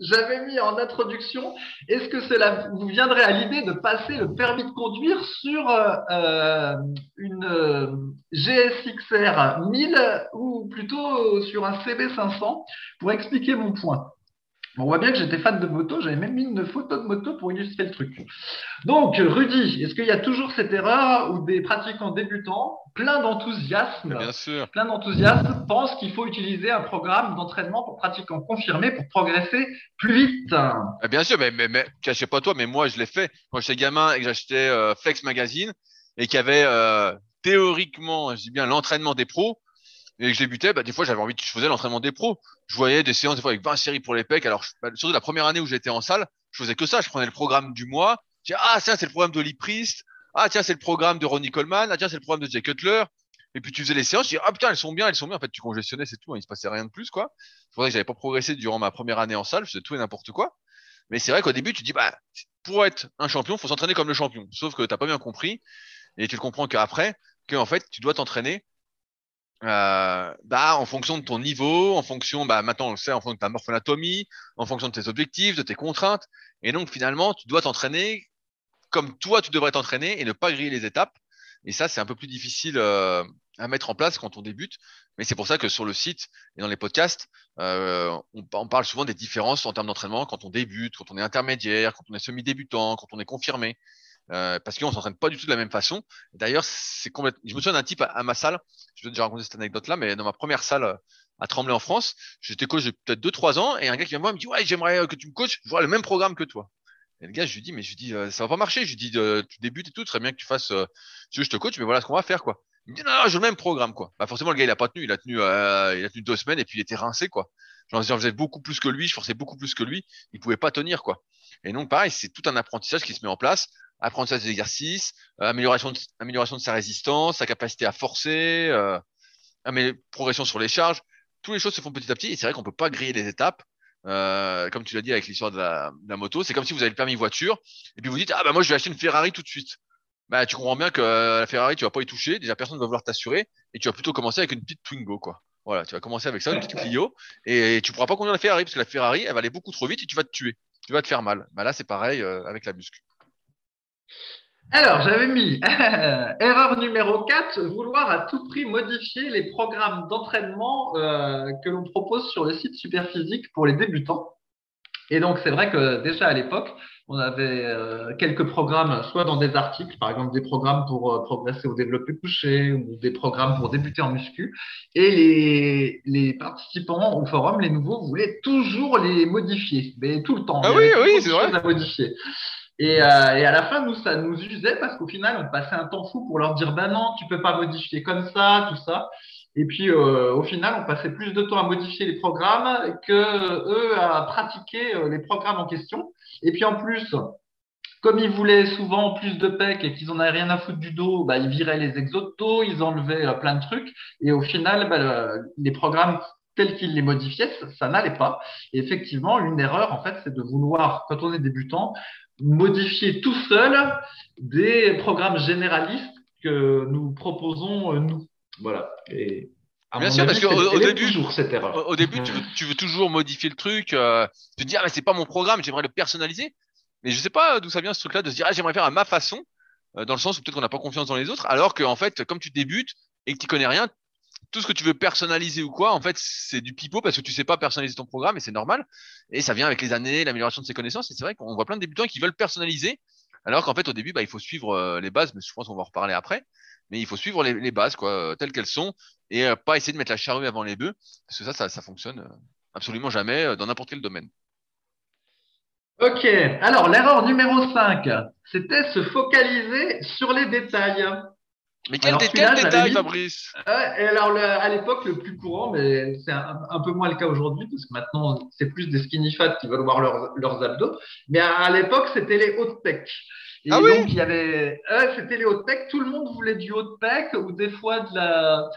Speaker 1: j'avais mis en introduction, est-ce que cela vous viendrait à l'idée de passer le permis de conduire sur euh, une GSXR 1000 ou plutôt sur un CB500 pour expliquer mon point? On voit bien que j'étais fan de moto, j'avais même mis une photo de moto pour illustrer le truc. Donc, Rudy, est-ce qu'il y a toujours cette erreur où des pratiquants débutants, plein d'enthousiasme, plein d'enthousiasme, pensent qu'il faut utiliser un programme d'entraînement pour pratiquants confirmés pour progresser plus vite?
Speaker 2: Eh Bien sûr, mais, mais, mais je sais pas toi, mais moi je l'ai fait quand j'étais gamin et que j'achetais euh, Flex Magazine et qu'il y avait euh, théoriquement, je dis bien, l'entraînement des pros et que je débutais, bah, des fois, j'avais envie de, je faisais l'entraînement des pros. Je voyais des séances, des fois, avec 20 séries pour les pecs. Alors, bah, surtout la première année où j'étais en salle, je faisais que ça. Je prenais le programme du mois. Je disais, ah, tiens, c'est le programme Lee Priest. Ah, tiens, c'est le programme de Ronnie Coleman. Ah, tiens, c'est le programme de Jay Cutler. Et puis, tu faisais les séances. Je disais, ah, putain, elles sont bien, elles sont bien. En fait, tu congestionnais, c'est tout. Hein, il se passait rien de plus, quoi. C'est pour ça que j'avais pas progressé durant ma première année en salle. Je faisais tout et n'importe quoi. Mais c'est vrai qu'au début, tu dis, bah, pour être un champion, faut s'entraîner comme le champion. Sauf que t'as pas bien compris. Et tu le comprends qu'après, qu'en fait, tu dois t'entraîner euh, bah, en fonction de ton niveau, en fonction, bah, maintenant on le sait, en fonction de ta morphonatomie, en fonction de tes objectifs, de tes contraintes. Et donc finalement, tu dois t'entraîner comme toi tu devrais t'entraîner et ne pas griller les étapes. Et ça, c'est un peu plus difficile euh, à mettre en place quand on débute. Mais c'est pour ça que sur le site et dans les podcasts, euh, on, on, parle souvent des différences en termes d'entraînement quand on débute, quand on est intermédiaire, quand on est semi-débutant, quand on est confirmé. Euh, parce qu'on s'entraîne pas du tout de la même façon. D'ailleurs, c'est complètement. Je me souviens d'un type à, ma salle. Je vais déjà raconter cette anecdote-là, mais dans ma première salle euh, à Tremblay en France, j'étais coach depuis peut-être 2-3 ans, et un gars qui vient me voir me dit ouais, j'aimerais que tu me coaches, je vois le même programme que toi. Et le gars, je lui dis mais je lui dis euh, ça va pas marcher. Je lui dis tu débutes et tout, très bien que tu fasses. tu veux, je te coach, mais voilà ce qu'on va faire quoi. Il me dit non, non, j'ai le même programme quoi. Bah forcément le gars il a pas tenu, il a tenu, il a tenu deux semaines et puis il était rincé quoi. J'en faisais beaucoup plus que lui, je forçais beaucoup plus que lui, il pouvait pas tenir quoi. Et donc pareil, c'est tout un apprentissage qui se met en place apprentissage des exercices, euh, amélioration, de, amélioration de sa résistance, sa capacité à forcer, euh, progression sur les charges. Toutes les choses se font petit à petit et c'est vrai qu'on peut pas griller les étapes. Euh, comme tu l'as dit avec l'histoire de la, de la, moto, c'est comme si vous avez le permis voiture et puis vous dites ah bah moi je vais acheter une Ferrari tout de suite. Bah tu comprends bien que euh, la Ferrari tu vas pas y toucher, déjà personne ne va vouloir t'assurer et tu vas plutôt commencer avec une petite Twingo quoi. Voilà, tu vas commencer avec ça, une petite Clio et, tu pourras pas conduire la Ferrari parce que la Ferrari elle va aller beaucoup trop vite et tu vas te tuer, tu vas te faire mal. Bah là c'est pareil euh, avec la muscu.
Speaker 1: Alors, j'avais mis erreur numéro 4, vouloir à tout prix modifier les programmes d'entraînement euh, que l'on propose sur le site Superphysique pour les débutants. Et donc, c'est vrai que déjà à l'époque, on avait euh, quelques programmes, soit dans des articles, par exemple des programmes pour euh, progresser au développé couché ou des programmes pour débuter en muscu. Et les, les participants au forum, les nouveaux, voulaient toujours les modifier, mais tout le temps.
Speaker 2: Ah oui, oui, c'est vrai.
Speaker 1: À modifier. Et, euh, et, à la fin, nous, ça nous usait parce qu'au final, on passait un temps fou pour leur dire, ben non, tu peux pas modifier comme ça, tout ça. Et puis, euh, au final, on passait plus de temps à modifier les programmes que eux à pratiquer euh, les programmes en question. Et puis, en plus, comme ils voulaient souvent plus de PEC et qu'ils en avaient rien à foutre du dos, bah, ils viraient les dos, ils enlevaient plein de trucs. Et au final, bah, les programmes tels qu'ils les modifiaient, ça, ça n'allait pas. Et effectivement, une erreur, en fait, c'est de vouloir, quand on est débutant, modifier tout seul des programmes généralistes que nous proposons nous. Voilà. Et
Speaker 2: Bien sûr, parce qu'au début, au, début, tu veux, toujours modifier le truc, euh, te dire, ah, mais c'est pas mon programme, j'aimerais le personnaliser. Mais je sais pas d'où ça vient ce truc-là de se dire, ah, j'aimerais faire à ma façon, euh, dans le sens où peut-être qu'on n'a pas confiance dans les autres, alors qu'en fait, comme tu débutes et que tu connais rien, tout ce que tu veux personnaliser ou quoi, en fait, c'est du pipeau parce que tu sais pas personnaliser ton programme et c'est normal. Et ça vient avec les années, l'amélioration de ses connaissances. Et c'est vrai qu'on voit plein de débutants qui veulent personnaliser, alors qu'en fait, au début, bah, il faut suivre euh, les bases, mais je pense qu'on va en reparler après mais il faut suivre les, bases quoi, euh, telles qu'elles sont et euh, pas essayer de mettre la charrue avant les bœufs parce que ça, ça, ça fonctionne absolument jamais dans n'importe quel domaine.
Speaker 1: Ok, alors l'erreur numéro 5, c'était se focaliser sur les détails.
Speaker 2: Mais quel, détail, Fabrice?
Speaker 1: Et Alors, à l'époque, le plus courant, mais c'est un, peu moins le cas aujourd'hui, parce que maintenant, c'est plus des skinny fat qui veulent voir leurs, leurs abdos. Mais à, l'époque, c'était les hautes pecs. Et ah donc, il y avait, euh, c'était les hautes pecs. Tout le monde voulait du haut pec ou des fois de la,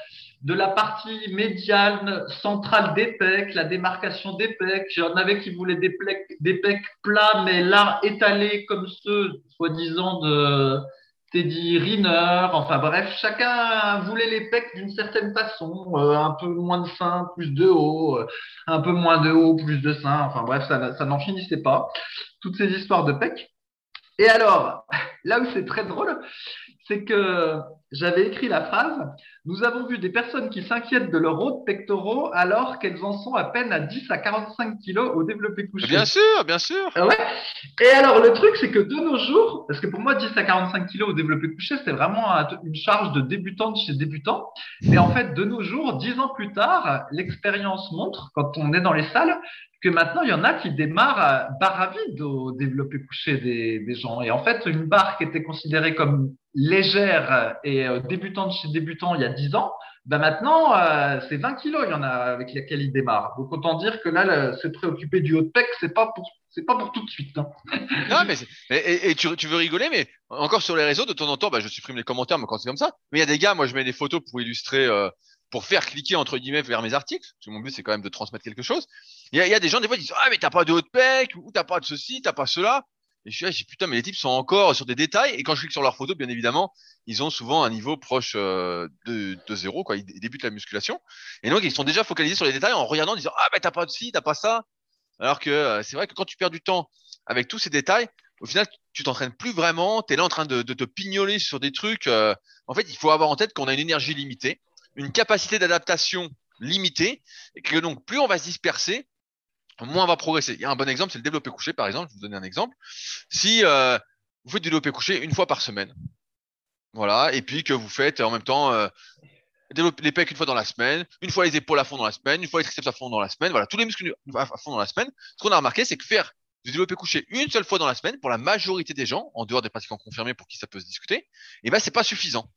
Speaker 1: de la partie médiane centrale des pecs, la démarcation des pecs. Il y en avait qui voulaient des, pecs, des pecs plats, mais là étalés comme ceux, soi-disant, de Teddy Riner. Enfin bref, chacun voulait les pecs d'une certaine façon. Euh, un peu moins de seins, plus de haut. Euh, un peu moins de haut, plus de seins. Enfin bref, ça, ça n'en finissait pas. Toutes ces histoires de pecs. Et alors, là où c'est très drôle, c'est que j'avais écrit la phrase Nous avons vu des personnes qui s'inquiètent de leur haut pectoraux alors qu'elles en sont à peine à 10 à 45 kilos au développé couché.
Speaker 2: Bien sûr, bien sûr.
Speaker 1: Ah ouais? Et alors, le truc, c'est que de nos jours, parce que pour moi, 10 à 45 kilos au développé couché, c'était vraiment une charge de débutante chez débutant. Mais en fait, de nos jours, 10 ans plus tard, l'expérience montre, quand on est dans les salles, que maintenant, il y en a qui démarrent à barre à vide au développé couché des, des gens. Et en fait, une barre qui était considérée comme légère et euh, débutante chez débutant il y a 10 ans, ben maintenant, euh, c'est 20 kilos, il y en a avec lesquels il démarre. Donc, autant dire que là, se préoccuper du haut de pec, c'est pas pour, pas pour tout de suite. Hein.
Speaker 2: non, mais, et, tu, veux rigoler, mais encore sur les réseaux, de temps en temps, bah, je supprime les commentaires, mais quand c'est comme ça. Mais il y a des gars, moi, je mets des photos pour illustrer, euh, pour faire cliquer entre guillemets vers mes articles. Parce que mon but, c'est quand même de transmettre quelque chose. Il y a, des gens, des fois, qui disent, ah, mais t'as pas de haut de pec, ou t'as pas de ceci, t'as pas cela. Et je suis là, je dis putain, mais les types sont encore sur des détails. Et quand je clique sur leurs photos, bien évidemment, ils ont souvent un niveau proche euh, de, zéro, quoi. Ils, débutent la musculation. Et donc, ils sont déjà focalisés sur les détails en regardant, en disant ah, ben t'as pas de ci, t'as pas ça. Alors que euh, c'est vrai que quand tu perds du temps avec tous ces détails, au final, tu t'entraînes plus vraiment. Tu es là en train de, de, te pignoler sur des trucs. Euh, en fait, il faut avoir en tête qu'on a une énergie limitée, une capacité d'adaptation limitée, et que donc plus on va se disperser, moins on va progresser. Il y a un bon exemple, c'est le développé couché, par exemple. Je vais vous donner un exemple. Si euh, vous faites du développé couché une fois par semaine, voilà, et puis que vous faites en même temps euh, les pecs une fois dans la semaine, une fois les épaules à fond dans la semaine, une fois les triceps à fond dans la semaine, voilà, tous les muscles à fond dans la semaine. Ce qu'on a remarqué, c'est que faire du développé couché une seule fois dans la semaine, pour la majorité des gens, en dehors des pratiquants confirmés pour qui ça peut se discuter, eh ben c'est pas suffisant.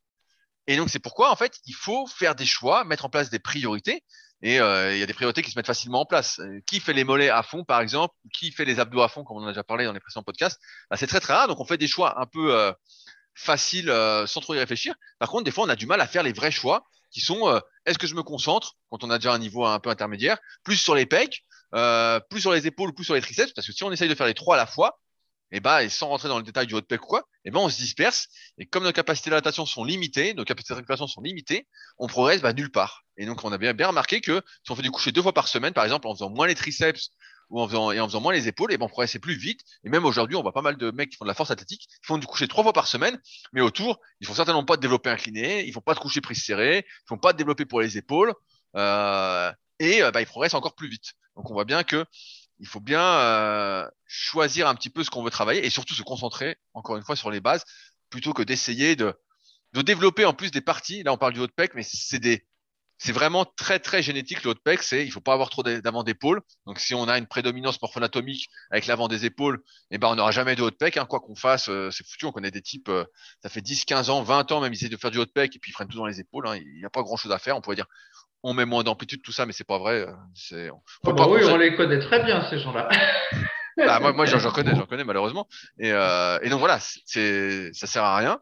Speaker 2: Et donc c'est pourquoi en fait il faut faire des choix, mettre en place des priorités. Et euh, il y a des priorités qui se mettent facilement en place. Euh, qui fait les mollets à fond, par exemple, qui fait les abdos à fond, comme on en a déjà parlé dans les précédents podcasts, bah, c'est très très rare. Donc on fait des choix un peu euh, faciles sans trop y réfléchir. Par contre, des fois, on a du mal à faire les vrais choix qui sont est-ce que je me concentre quand on a déjà un niveau un peu intermédiaire, plus sur les pecs, plus sur les épaules, plus sur les triceps, parce que si on essaye de faire les trois à la fois, et bah, et sans rentrer dans le détail du haut de pec ou quoi, et ben on se disperse. Et comme nos capacités d'adaptation sont limitées, nos capacités de sont limitées, on progresse bah, nulle part. Et donc on a bien, bien remarqué que si on fait du coucher deux fois par semaine, par exemple, en faisant moins les triceps ou en faisant, et en faisant moins les épaules, et ben on progressait plus vite. Et même aujourd'hui, on voit pas mal de mecs qui font de la force athlétique, qui font du coucher trois fois par semaine, mais autour, ils font certainement pas de développer incliné, ils font pas de coucher prise serré, ils font pas de développer pour les épaules, euh, et bah, ils progressent encore plus vite. Donc on voit bien que il faut bien euh, choisir un petit peu ce qu'on veut travailler et surtout se concentrer, encore une fois, sur les bases, plutôt que d'essayer de, développer en plus des parties. Là, on parle du haut de mais c'est vraiment très très génétique le haut de pec. C'est il faut pas avoir trop d'avant d'épaule. Donc si on a une prédominance morpho-anatomique avec l'avant des épaules, eh ben on n'aura jamais de haut de. Hein. Quoi qu'on fasse, euh, c'est foutu. On connaît des types, euh, ça fait 10, 15 ans, 20 ans même ils essaient de faire du haut de et puis ils freinent tout dans les épaules. Hein. Il n'y a pas grand chose à faire. On pourrait dire on met moins d'amplitude, tout ça, mais c'est pas vrai. C'est,
Speaker 1: on, oh, bah oui, on les connaît très bien ces gens-là.
Speaker 2: bah, moi, moi j'en connais, j'en connais malheureusement. Et, euh, et donc voilà, c'est, ça sert à rien.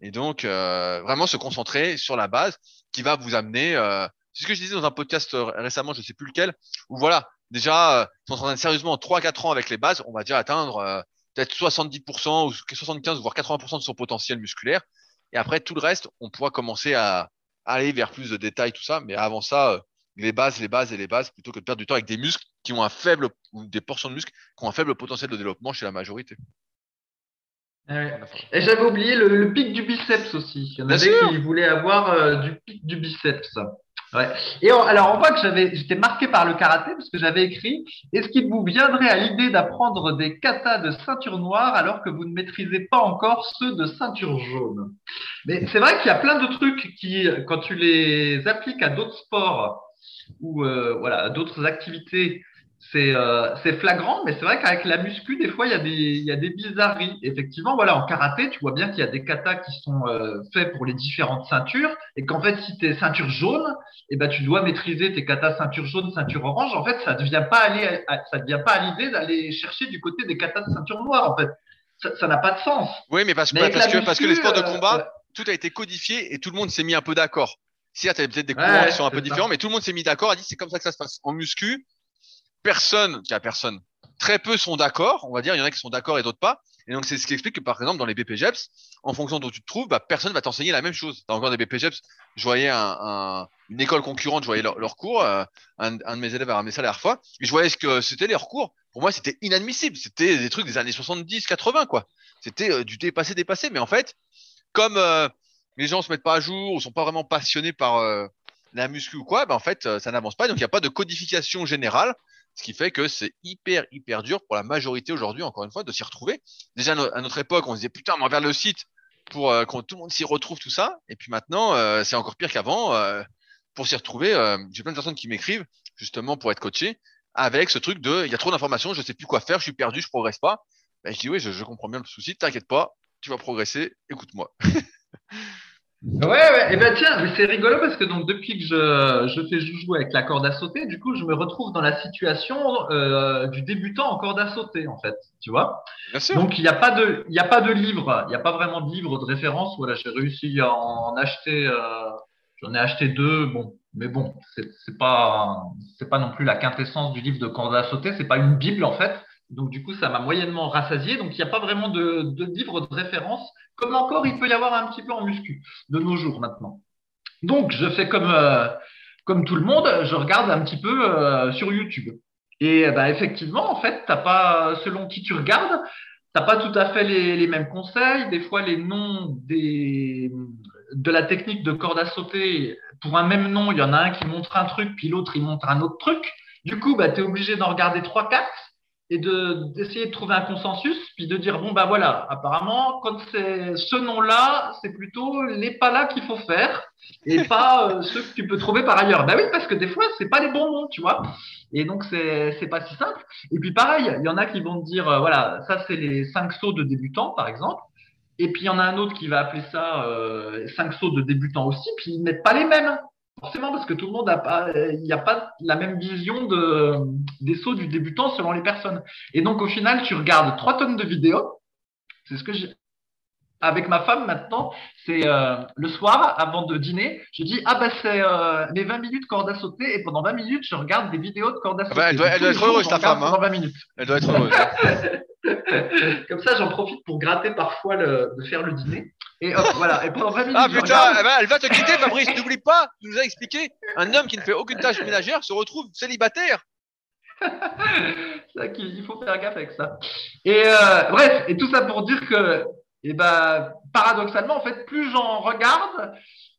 Speaker 2: Et donc euh, vraiment se concentrer sur la base qui va vous amener. Euh, c'est ce que je disais dans un podcast euh, récemment, je sais plus lequel, où voilà, déjà, euh, si on s'entraîne sérieusement 3-4 ans avec les bases, on va déjà atteindre euh, peut-être 70% ou 75 voire 80% de son potentiel musculaire. Et après tout le reste, on pourra commencer à, aller vers plus de détails, tout ça. Mais avant ça, euh, les bases, les bases et les bases, plutôt que de perdre du temps avec des muscles qui ont un faible, ou des portions de muscles qui ont un faible potentiel de développement chez la majorité.
Speaker 1: Et j'avais oublié le, pic du biceps aussi. Il y en avait qui voulaient avoir euh, du pic du biceps. Et alors, on voit que j'avais, j'étais marqué par le karaté parce que j'avais écrit Est-ce qu'il vous viendrait à l'idée d'apprendre des katas de ceinture noire alors que vous ne maîtrisez pas encore ceux de ceinture jaune? Mais c'est vrai qu'il y a plein de trucs qui, quand tu les appliques à d'autres sports ou euh, voilà, d'autres activités, c'est euh, c'est flagrant, mais c'est vrai qu'avec la muscu, des fois, il y, a des, il y a des bizarreries. Effectivement, voilà, en karaté, tu vois bien qu'il y a des katas qui sont euh, faits pour les différentes ceintures, et qu'en fait, si tu es ceinture jaune, eh ben, tu dois maîtriser tes katas ceinture jaune, ceinture orange. En fait, ça ne devient pas aller, ça devient pas à l'idée d'aller chercher du côté des katas de ceinture noire. En fait, ça n'a pas de sens.
Speaker 2: Oui, mais parce, parce, que, parce que les sports de combat, euh, tout a été codifié et tout le monde s'est mis un peu d'accord. Certes, il y a peut-être des courants qui sont un peu différents, mais tout le monde s'est mis d'accord, a dit c'est comme ça que ça se passe. En muscu, personne, il y a personne, très peu sont d'accord, on va dire, il y en a qui sont d'accord et d'autres pas. Et donc, c'est ce qui explique que, par exemple, dans les BPGEPS, en fonction d'où tu te trouves, bah, personne va t'enseigner la même chose. Dans encore des BPGEPS, je voyais un, une école concurrente, je voyais leur, leur cours, euh, un, de mes élèves a ramené ça la dernière fois, et je voyais ce que c'était leurs cours. Pour moi, c'était inadmissible. C'était des trucs des années 70, 80, quoi. C'était euh, du dépassé, dépassé. Mais en fait, comme euh, les gens se mettent pas à jour ou sont pas vraiment passionnés par la muscu ou quoi, bah, en fait, ça n'avance pas. Donc, il n'y a pas de codification générale. Ce qui fait que c'est hyper, hyper dur pour la majorité aujourd'hui, encore une fois, de s'y retrouver. Déjà, à notre époque, on disait, putain, on vers le site pour euh, que tout le monde s'y retrouve, tout ça. Et puis maintenant, euh, c'est encore pire qu'avant. Euh, pour s'y retrouver, j'ai plein de personnes qui m'écrivent, justement, pour être coaché, avec ce truc de, il y a trop d'informations, je sais plus quoi faire, je suis perdu, je progresse pas. Ben, je dis, oui, je, je comprends bien le souci, t'inquiète pas, tu vas progresser, écoute-moi.
Speaker 1: Ouais, ouais, et eh ben tiens, mais c'est rigolo parce que donc depuis que je, je fais joujou avec la corde à sauter, du coup, je me retrouve dans la situation euh, du débutant en corde à sauter, en fait, tu vois. Bien sûr. Donc il n'y a pas de, il a pas de livre, il n'y a pas vraiment de livre de référence. Voilà, j'ai réussi à en acheter, euh, j'en ai acheté deux, bon, mais bon, c'est pas, c'est pas non plus la quintessence du livre de corde à sauter, c'est pas une bible en fait. Donc, du coup, ça m'a moyennement rassasié. Donc, il n'y a pas vraiment de, de livre de référence, comme encore il peut y avoir un petit peu en muscu de nos jours maintenant. Donc, je fais comme, euh, tout le monde, je regarde un petit peu euh, sur YouTube. Et bah, effectivement, en fait, t'as pas, selon qui tu regardes, t'as pas tout à fait les, mêmes conseils. Des fois, les noms de la technique de corde à sauter, pour un même nom, il y en a un qui montre un truc, puis l'autre, il montre un autre truc. Du coup, bah, tu es obligé d'en regarder trois, quatre et de d'essayer de trouver un consensus, puis de dire bon ben voilà, apparemment quand c'est ce nom-là, c'est plutôt les pas là qu'il faut faire et pas euh, ceux que tu peux trouver par ailleurs. Ben oui, parce que des fois c'est pas les bons noms, tu vois. Et donc c'est c'est pas si simple. Et puis pareil, il y en a qui vont te dire euh, voilà, ça c'est les cinq sauts de débutants par exemple. Et puis il y en a un autre qui va appeler ça euh, cinq sauts de débutants aussi, puis ils mettent pas les mêmes. Forcément, parce que tout le monde n'a pas, il n'y a pas la même vision de, des sauts du débutant selon les personnes. Et donc, au final, tu regardes trois tonnes de vidéos. C'est ce que j'ai, avec ma femme maintenant, c'est euh, le soir avant de dîner, je dis ah bah c'est euh, mes 20 minutes corde à sauter et pendant 20 minutes je regarde des vidéos de corde à sauter.
Speaker 2: elle, doit, être heureuse ta femme. Hein. 20 minutes. Elle doit être heureuse.
Speaker 1: Comme ça j'en profite pour gratter parfois le, de faire le dîner. Et hop, voilà. Et pendant 20 minutes.
Speaker 2: Ah putain, eh ben, elle va te quitter, Fabrice. N'oublie pas, tu nous as expliqué, un homme qui ne fait aucune tâche ménagère se retrouve célibataire.
Speaker 1: c'est ça qu'il faut faire gaffe avec ça. Et euh, bref, et tout ça pour dire que et ben, paradoxalement, en fait, plus j'en regarde,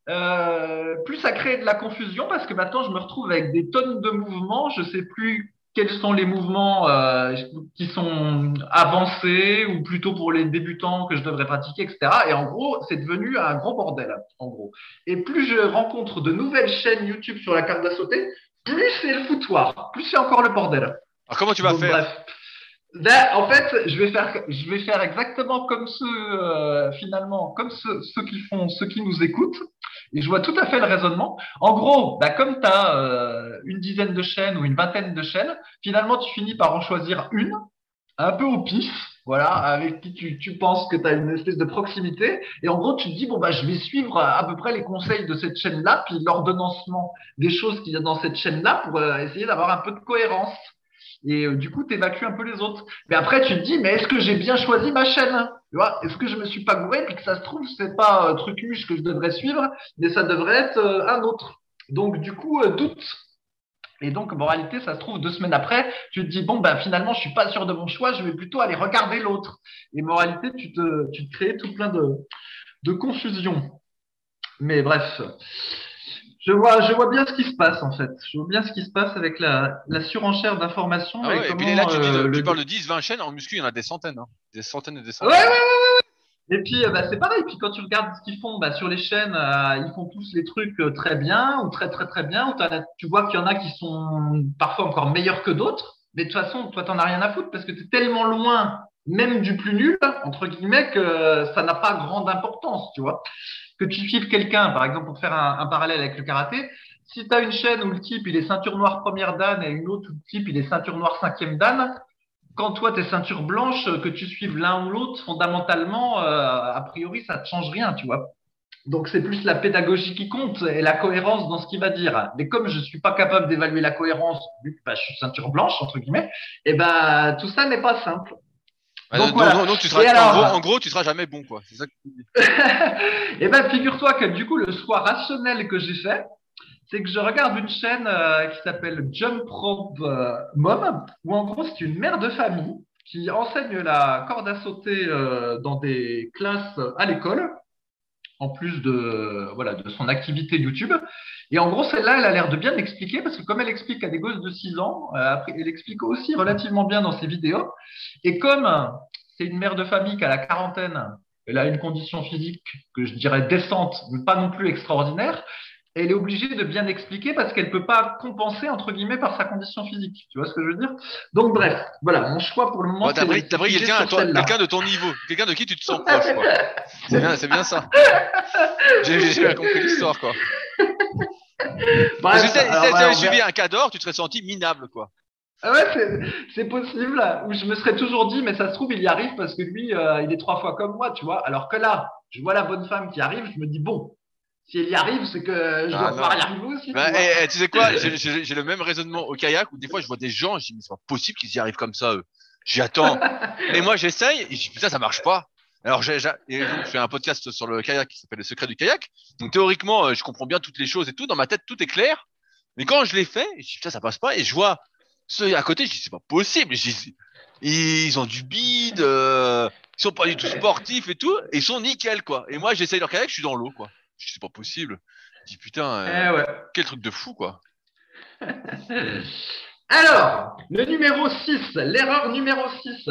Speaker 1: euh, plus ça crée de la confusion parce que maintenant, je me retrouve avec des tonnes de mouvements. Je sais plus quels sont les mouvements euh, qui sont avancés ou plutôt pour les débutants que je devrais pratiquer, etc. Et en gros, c'est devenu un gros bordel, en gros. Et plus je rencontre de nouvelles chaînes YouTube sur la carte à sauter, plus c'est le foutoir, plus c'est encore le bordel.
Speaker 2: Alors comment tu vas faire? bref.
Speaker 1: Ben, en fait, je vais faire, je vais faire exactement comme ceux, euh, finalement, comme ceux, ceux, qui font, ceux qui nous écoutent. Et je vois tout à fait le raisonnement. En gros, bah, comme tu as euh, une dizaine de chaînes ou une vingtaine de chaînes, finalement, tu finis par en choisir une, un peu au pif, voilà, avec qui tu, tu penses que tu as une espèce de proximité. Et en gros, tu te dis, bon, bah, je vais suivre à peu près les conseils de cette chaîne-là, puis l'ordonnancement des choses qu'il y a dans cette chaîne-là pour euh, essayer d'avoir un peu de cohérence. Et euh, du coup, tu évacues un peu les autres. Mais après, tu te dis, mais est-ce que j'ai bien choisi ma chaîne? Tu vois Est-ce que je me suis pas gouré Puis que ça se trouve, c'est pas un truc que je devrais suivre, mais ça devrait être euh, un autre. Donc, du coup, euh, doute. Et donc, moralité, ça se trouve, deux semaines après, tu te dis, bon, ben, finalement, je suis pas sûr de mon choix, je vais plutôt aller regarder l'autre. Et moralité, tu te, tu te crées tout plein de, de confusion. Mais bref je vois, je vois bien ce qui se passe en fait. Je vois bien ce qui se passe avec la, la surenchère d'informations.
Speaker 2: Ah et, puis là, tu, euh, parles de 10, 20 chaînes. En muscu, il y en a des centaines. Hein. Des centaines et des centaines.
Speaker 1: Ouais, ouais, ouais, ouais. Et puis, euh, bah, c'est pareil. Puis quand tu regardes ce qu'ils font bah, sur les chaînes, euh, ils font tous les trucs très bien ou très, très, très bien. Ou tu vois qu'il y en a qui sont parfois encore meilleurs que d'autres. Mais de toute façon, toi, t'en as rien à foutre parce que tu es tellement loin, même du plus nul, entre guillemets, que ça n'a pas grande importance, tu vois que tu suives quelqu'un, par exemple, pour faire un, parallèle avec le karaté, si tu as une chaîne où le type il est ceinture noire première dan et une autre où le type il est ceinture noire cinquième dan, quand toi tu es ceinture blanche, que tu suives l'un ou l'autre, fondamentalement, euh, a priori, ça ne change rien, tu vois. Donc c'est plus la pédagogie qui compte et la cohérence dans ce qu'il va dire. Mais comme je suis pas capable d'évaluer la cohérence vu que bah, je suis ceinture blanche entre guillemets, et eh ben tout ça n'est pas simple.
Speaker 2: Donc, non, tu seras, en, gros, tu seras jamais bon, quoi. C'est ça que tu dis.
Speaker 1: Eh ben, figure-toi que du coup, le choix rationnel que j'ai fait, c'est que je regarde une chaîne euh, qui s'appelle Jump Rope euh, Mom, où en gros, c'est une mère de famille qui enseigne la corde à sauter euh, dans des classes à l'école, en plus de, voilà, de son activité YouTube. Et en gros, celle-là, elle a l'air de bien expliquer, parce que comme elle explique à des gosses de 6 ans, elle explique aussi relativement bien dans ses vidéos. Et comme c'est une mère de famille qui a la quarantaine, elle a une condition physique que je dirais décente, mais pas non plus extraordinaire, elle est obligée de bien expliquer parce qu'elle peut pas compenser entre guillemets par sa condition phisique. Tu vois ce que je veux dire? Donc bref, voilà, mon choix pour le moment.
Speaker 2: t'as pris, quelqu'un, de ton niveau, quelqu'un de qui tu te sens proche. c'est bien, c'est bien ça. J'ai bien compris l'histoire quoi. Bref, si tu suivi un cador, tu te serais senti minable quoi.
Speaker 1: Ah ouais, c'est possible. Où je me serais toujours dit, mais ça se trouve, il y arrive parce que lui, euh, il est trois fois comme moi, tu vois. Alors que là, je vois la bonne femme qui arrive, je me dis, bon, si elle y arrive, c'est que je dois ah, pouvoir y arriver aussi.
Speaker 2: Bah, tu, sais quoi J'ai le même raisonnement au kayak où des fois, je vois des gens, je dis, mais c'est pas possible qu'ils y arrivent comme ça, eux. J'attends. et moi, j'essaye, et je dis, putain, ça marche pas. Alors, j'ai je fais un podcast sur le kayak qui s'appelle Le secret du kayak. Donc, théoriquement, euh, je comprends bien toutes les choses et tout. Dans ma tête, tout est clair. Mais quand je l'ai fait, je dis, putain, ça passe pas. Et je vois ceux à côté, je dis, c'est pas possible. ils ont du bide, euh, ils sont pas du tout sportifs et tout, et ils sont nickel, quoi. Et moi, j'essaye leur kayak, je suis dans l'eau, quoi. Je dis, c'est pas possible. Je dis, putain, euh, eh quel truc de fou, quoi.
Speaker 1: Alors, le numéro 6, l'erreur numéro 6,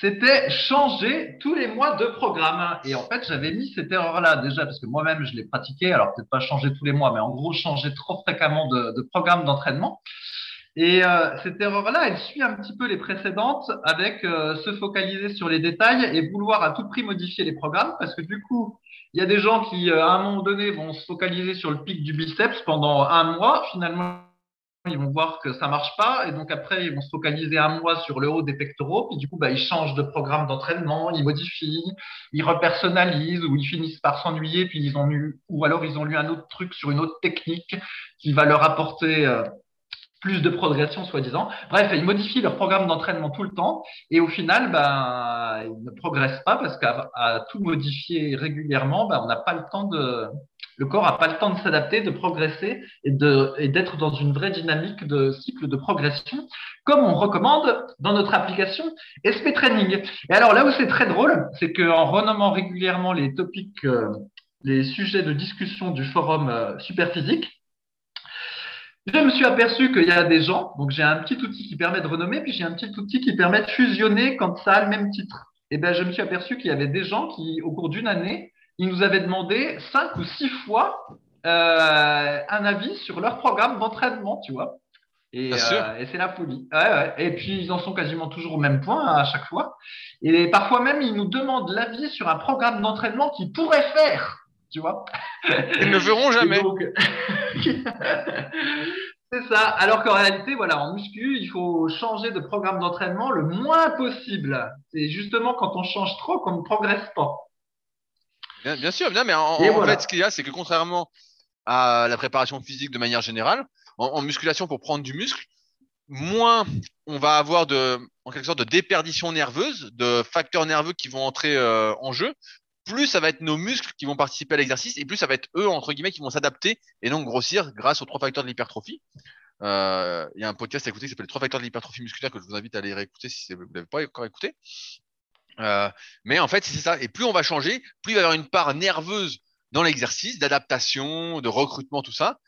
Speaker 1: c'était changer tous les mois de programme. Et en fait, j'avais mis cette erreur-là déjà, parce que moi-même, je l'ai pratiqué. Alors, peut-être pas changer tous les mois, mais en gros, changer trop fréquemment de, de programme d'entraînement. Et euh, cette erreur-là, elle suit un petit peu les précédentes avec euh, se focaliser sur les détails et vouloir à tout prix modifier les programmes parce que du coup, il y a des gens qui, euh, à un moment donné, vont se focaliser sur le pic du biceps pendant un mois. Finalement, ils vont voir que ça marche pas et donc après, ils vont se focaliser un mois sur le haut des pectoraux. Puis du coup, bah, ils changent de programme d'entraînement, ils modifient, ils repersonnalisent ou ils finissent par s'ennuyer puis ils ont lu ou alors ils ont lu un autre truc sur une autre technique qui va leur apporter plus de progression, soi-disant. Bref, ils modifient leur programme d'entraînement tout le temps et au final, ben, ils ne progressent pas parce qu'à tout modifier régulièrement, ben, on n'a pas le temps de, le corps n'a pas le temps de s'adapter, de progresser et d'être dans une vraie dynamique de cycle de progression, comme on recommande dans notre application SP Training. Et alors là où c'est très drôle, c'est qu'en renommant régulièrement les topics, euh, les sujets de discussion du forum euh, Superphysique, je me suis aperçu qu'il y a des gens, donc j'ai un petit outil qui permet de renommer, puis j'ai un petit outil qui permet de fusionner quand ça a le même titre. Et eh ben, je me suis aperçu qu'il y avait des gens qui, au cours d'une année, ils nous avaient demandé cinq ou six fois euh, un avis sur leur programme d'entraînement, tu vois. Et, euh, et c'est la folie. Ouais, ouais. Et puis, ils en sont quasiment toujours au même point hein, à chaque fois. Et parfois même, ils nous demandent l'avis sur un programme d'entraînement qu'ils pourraient faire tu vois.
Speaker 2: Ils ne verront jamais.
Speaker 1: c'est ça. Alors qu'en réalité, voilà, en muscu, il faut changer de programme d'entraînement le moins possible. C'est justement quand on change trop qu'on ne progresse pas.
Speaker 2: Bien, sûr, bien, mais en, fait, ce qu'il y a, c'est que contrairement à la préparation physique de manière générale, en, musculation pour prendre du muscle, moins on va avoir de, en quelque sorte, de déperdition nerveuse, de facteurs nerveux qui vont entrer euh, en jeu, plus ça va être nos muscles qui vont participer à l'exercice et plus ça va être eux, entre guillemets, qui vont s'adapter et donc grossir grâce aux trois facteurs de l'hypertrophie. Euh, il y a un podcast à écouter qui s'appelle Les trois facteurs de l'hypertrophie musculaire que je vous invite à aller réécouter si vous ne l'avez pas encore écouté. Euh, mais en fait, c'est ça. Et plus on va changer, plus il va y avoir une part nerveuse dans l'exercice, d'adaptation, de recrutement, tout ça.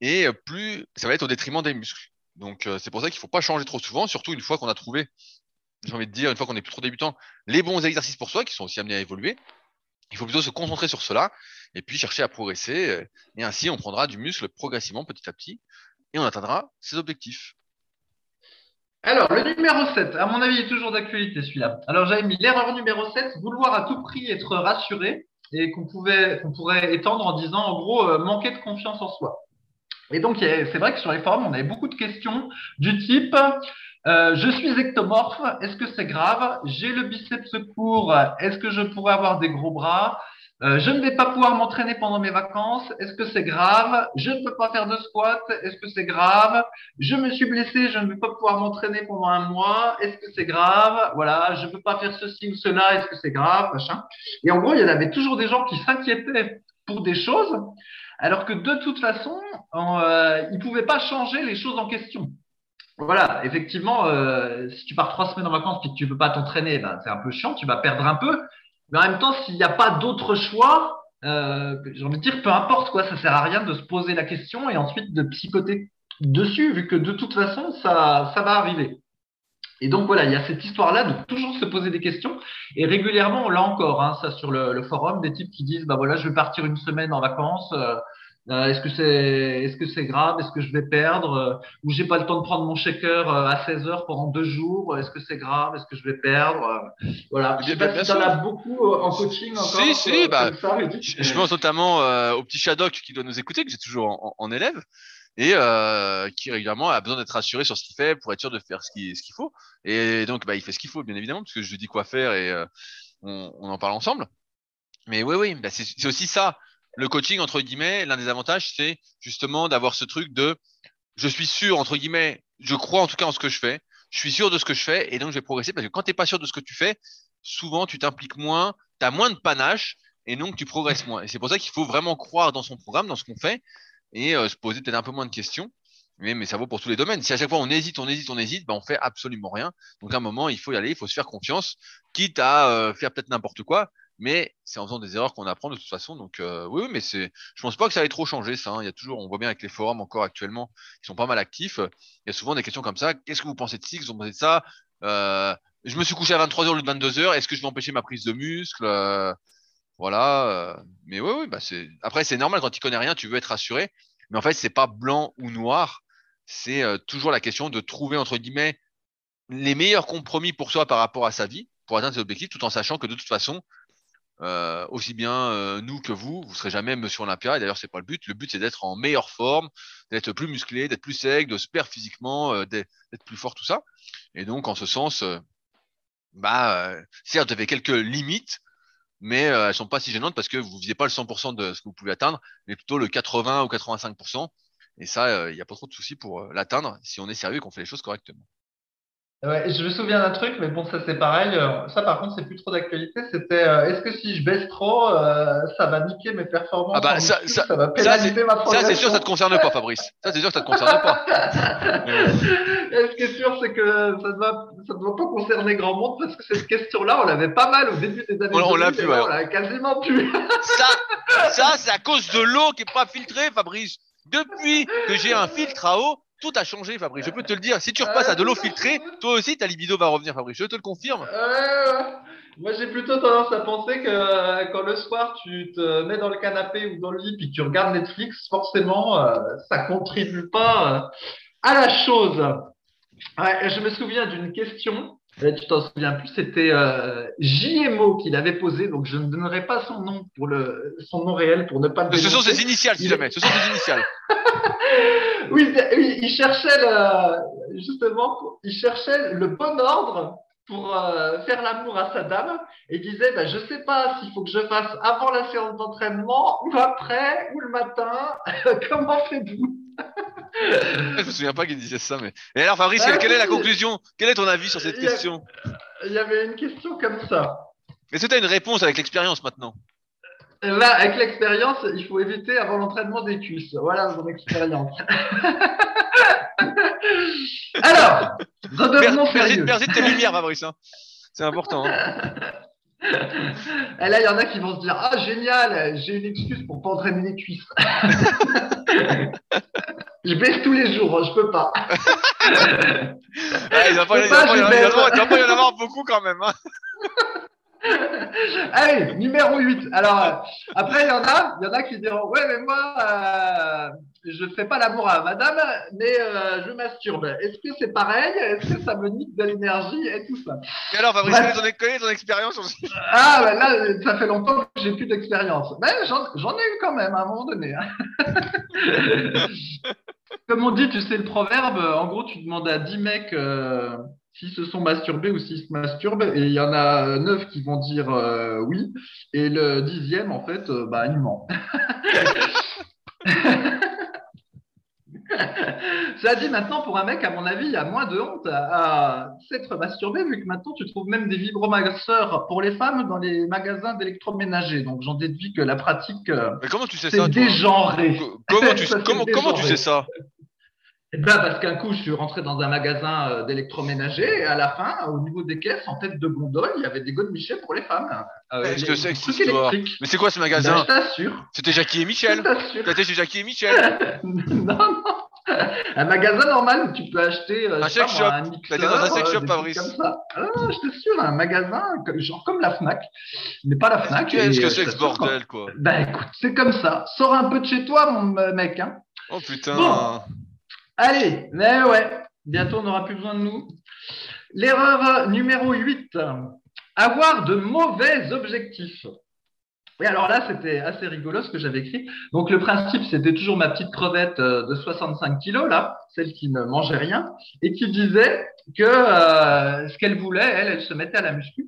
Speaker 2: Et plus ça va être au détriment des muscles. Donc, euh, c'est pour ça qu'il ne faut pas changer trop souvent, surtout une fois qu'on a trouvé, j'ai envie de dire, une fois qu'on est plus trop débutant, les bons exercices pour soi qui sont aussi amenés à évoluer. Il faut plutôt se concentrer sur cela et puis chercher à progresser. Euh, et ainsi, on prendra du muscle progressivement, petit à petit, et on atteindra ses objectifs.
Speaker 1: Alors, le numéro 7, à mon avis, est toujours d'actualité celui-là. Alors, j'avais mis l'erreur numéro 7, vouloir à tout prix être rassuré et qu'on pourrait étendre en disant, en gros, euh, manquer de confiance en soi. Et donc, c'est vrai que sur les forums, on avait beaucoup de questions du type euh, je suis ectomorphe, est-ce que c'est grave? J'ai le biceps court, est-ce que je pourrais avoir des gros bras? Euh, Je ne vais pas pouvoir m'entraîner pendant mes vacances, est-ce que c'est grave? Je ne peux pas faire de squat, est-ce que c'est grave? Je me suis blessé, je ne vais pas pouvoir m'entraîner pendant un mois, est-ce que c'est grave? Voilà, je ne peux pas faire ceci ou cela, est-ce que c'est grave? Et en gros, il y en avait toujours des gens qui s'inquiétaient pour des choses, alors que de toute façon, euh, ils ne pouvaient pas changer les choses en question. Voilà, effectivement, euh, si tu pars trois semaines en vacances et que tu ne peux pas t'entraîner, ben, c'est un peu chiant, tu vas perdre un peu. Mais en même temps, s'il n'y a pas d'autre choix, euh, j'ai envie de dire, peu importe quoi, ça sert à rien de se poser la question et ensuite de psychoter dessus, vu que de toute façon, ça, ça va arriver. Et donc voilà, il y a cette histoire-là de toujours se poser des questions. Et régulièrement, l'a encore, hein, ça sur le, forum, des types qui disent, bah voilà, je vais partir une semaine en vacances. Euh, est-ce que c'est est-ce que c'est grave? Est-ce que je vais perdre? Euh, Ou j'ai pas le temps de prendre mon shaker euh, à 16 heures pendant deux jours Est-ce que c'est grave? Est-ce que je vais perdre? Voilà. Je sais pas si en as beaucoup en coaching encore.
Speaker 2: Si si, bah, je, pense notamment au petit Shadok qui doit nous écouter, que j'ai toujours en, élève et qui régulièrement a besoin d'être rassuré sur ce qu'il fait pour être sûr de faire ce qu'il ce qu'il faut. Et donc bah il fait ce qu'il faut bien évidemment parce que je lui dis quoi faire et on, on, en parle ensemble. Mais oui oui, bah, c'est aussi ça le coaching, entre guillemets, l'un des avantages, c'est justement d'avoir ce truc de je suis sûr, entre guillemets, je crois en tout cas en ce que je fais, je suis sûr de ce que je fais et donc je vais progresser parce que quand tu n'es pas sûr de ce que tu fais, souvent tu t'impliques moins, tu as moins de panache et donc tu progresses moins. Et c'est pour ça qu'il faut vraiment croire dans son programme, dans ce qu'on fait et euh, se poser peut-être un peu moins de questions. Mais, ça vaut pour tous les domaines. Si à chaque fois on hésite, on hésite, on hésite, ben on fait absolument rien. Donc à un moment, il faut y aller, il faut se faire confiance, quitte à euh, faire peut-être n'importe quoi mais c'est en faisant des erreurs qu'on apprend de toute façon. Donc euh, oui, mais c'est, je pense pas que ça ait trop changé ça. Hein. Il y a toujours, on voit bien avec les forums encore actuellement, ils sont pas mal actifs. Il y a souvent des questions comme ça. Qu'est-ce que vous pensez de ci? Qu'est-ce que vous pensez de ça? Euh, Je me suis couché à 23 h au lieu de 22 h Est-ce que je vais empêcher ma prise de muscle? Euh, Voilà. Euh. mais oui, oui, bah c'est. Après, c'est normal quand tu connais rien, tu veux être rassuré. Mais en fait, c'est pas blanc ou noir. C'est toujours la question de trouver entre guillemets les meilleurs compromis pour soi par rapport à sa vie pour atteindre ses objectifs, tout en sachant que de toute façon, euh, aussi bien euh, nous que vous, vous serez jamais Monsieur Olympia. Et d'ailleurs, c'est pas le but. Le but, c'est d'être en meilleure forme, d'être plus musclé, d'être plus sec, de se perdre physiquement, euh, d'être plus fort, tout ça. Et donc, en ce sens, bah, certes, vous avez quelques limites, mais elles sont pas si gênantes parce que vous visez pas le 100% de ce que vous pouvez atteindre, mais plutôt le 80 ou 85%. Et ça, il n'y a pas trop de soucis pour l'atteindre si on est sérieux et qu'on fait les choses correctement.
Speaker 1: Ouais, je me souviens d'un truc, mais bon, ça c'est pareil. Euh, ça, par contre, c'est plus trop d'actualité. C'était euh, est-ce que si je baisse trop, euh, ça va niquer mes performances
Speaker 2: Ah bah ça, ça, ça, va pénaliser ma progression. Ça, c'est sûr, ça te concerne pas, Fabrice. Ça, c'est sûr, ça te concerne pas.
Speaker 1: ce qui est sûr, c'est que ça ne va, ça ne doit pas concerner grand monde parce que cette question-là, on l'avait pas mal au début des années.
Speaker 2: On, on l'a plus, ouais.
Speaker 1: On l'a quasiment plus.
Speaker 2: ça, ça, c'est à cause de l'eau qui est pas filtrée, Fabrice. Depuis que j'ai un filtre à eau, tout a changé, Fabrice. Je peux te le dire. Si tu repasses à de l'eau filtrée, toi aussi, ta libido va revenir, Fabrice. Je te le confirme.
Speaker 1: moi, j'ai plutôt tendance à penser que euh, quand le soir, tu te mets dans le canapé ou dans le lit et que tu regardes Netflix, forcément, euh, ça contribue pas euh, à la chose. je me souviens d'une question. Tu t'en souviens plus, c'était JMO qui l'avait posé, donc je ne donnerai pas son nom pour le son nom réel pour ne pas le.
Speaker 2: Ce sont ses initiales, si jamais. Ce sont ses initiales.
Speaker 1: oui, il cherchait le, justement, il cherchait le bon ordre pour euh, faire l'amour à sa dame et disait bah, Je ne sais pas s'il faut que je fasse avant la séance d'entraînement ou après ou le matin. Comment faites-vous?
Speaker 2: Je me souviens pas qu'il disait ça. Mais... Et alors, Fabrice, quelle est la conclusion? Quel est ton avis sur cette question?
Speaker 1: Il y avait une question comme ça.
Speaker 2: Est-ce que tu as une réponse avec l'expérience maintenant?
Speaker 1: Là, avec l'expérience, il faut éviter avant l'entraînement des cuisses. Voilà mon expérience. Alors, redevenons
Speaker 2: sérieux. Merci, de tes lumières, Fabrice. Hein. C'est important. Hein.
Speaker 1: Et là, il y en a qui vont se dire Ah, génial, j'ai une excuse pour pas entraîner les cuisses. je baisse tous les jours, je peux pas.
Speaker 2: Ah, il va pas, y en avoir beaucoup quand même. Hein.
Speaker 1: Allez, numéro 8. Alors, euh, après, il y en a, il y en a qui diront Ouais, mais moi, euh, je ne fais pas l'amour à madame, mais euh, je masturbe. Est-ce que c'est pareil? Est-ce que ça me nique de l'énergie et tout ça?
Speaker 2: Et alors, Fabrice, tu as ton expérience aussi
Speaker 1: Ah, ben là, ça fait longtemps que j'ai plus d'expérience. Mais j'en ai eu quand même à un moment donné. Hein. Comme on dit, tu sais le proverbe, en gros, tu demandes à 10 mecs s'ils se sont masturbés ou s'ils se masturbent, et il y en a neuf qui vont dire euh, oui, et le dixième, en fait, euh, bah, il ment. Ça dit maintenant pour un mec, à mon avis, il y a moins de honte à, s'être masturbé, vu que maintenant tu trouves même des vibromasseurs pour les femmes dans les magasins d'électroménager. Donc j'en déduis que la pratique.
Speaker 2: Euh, Mais comment tu sais ça
Speaker 1: dégenré.
Speaker 2: Comment, tu, comment, comment tu sais ça?
Speaker 1: Eh ben, parce qu'un coup, je suis rentré dans un magasin euh, d'électroménager et à la fin, au niveau des caisses, en tête de gondole, il y avait des Michel pour les femmes.
Speaker 2: Euh, Qu'est-ce que c'est que cette histoire Mais c'est quoi ce magasin ben,
Speaker 1: Je t'assure.
Speaker 2: C'était Jackie et Michel. C'était chez Jackie et Michel.
Speaker 1: non, non. Un magasin normal où tu peux acheter
Speaker 2: euh, un sex shop. Un mixeur, dans un sex shop, Fabrice.
Speaker 1: Comme ça. Ah, je t'assure, un magasin genre comme la Fnac, mais pas la Fnac.
Speaker 2: Qu'est-ce que c'est que ce bordel, quoi?
Speaker 1: Ben écoute, c'est comme ça. Sors un peu de chez toi, mon mec. Hein.
Speaker 2: Oh putain.
Speaker 1: Allez, mais ouais, bientôt on n'aura plus besoin de nous. L'erreur numéro 8, avoir de mauvais objectifs. Et alors là, c'était assez rigolo ce que j'avais écrit. Donc le principe, c'était toujours ma petite crevette euh, de 65 kilos, là, celle qui ne mangeait rien, et qui disait que euh, ce qu'elle voulait, elle, elle se mettait à la muscu.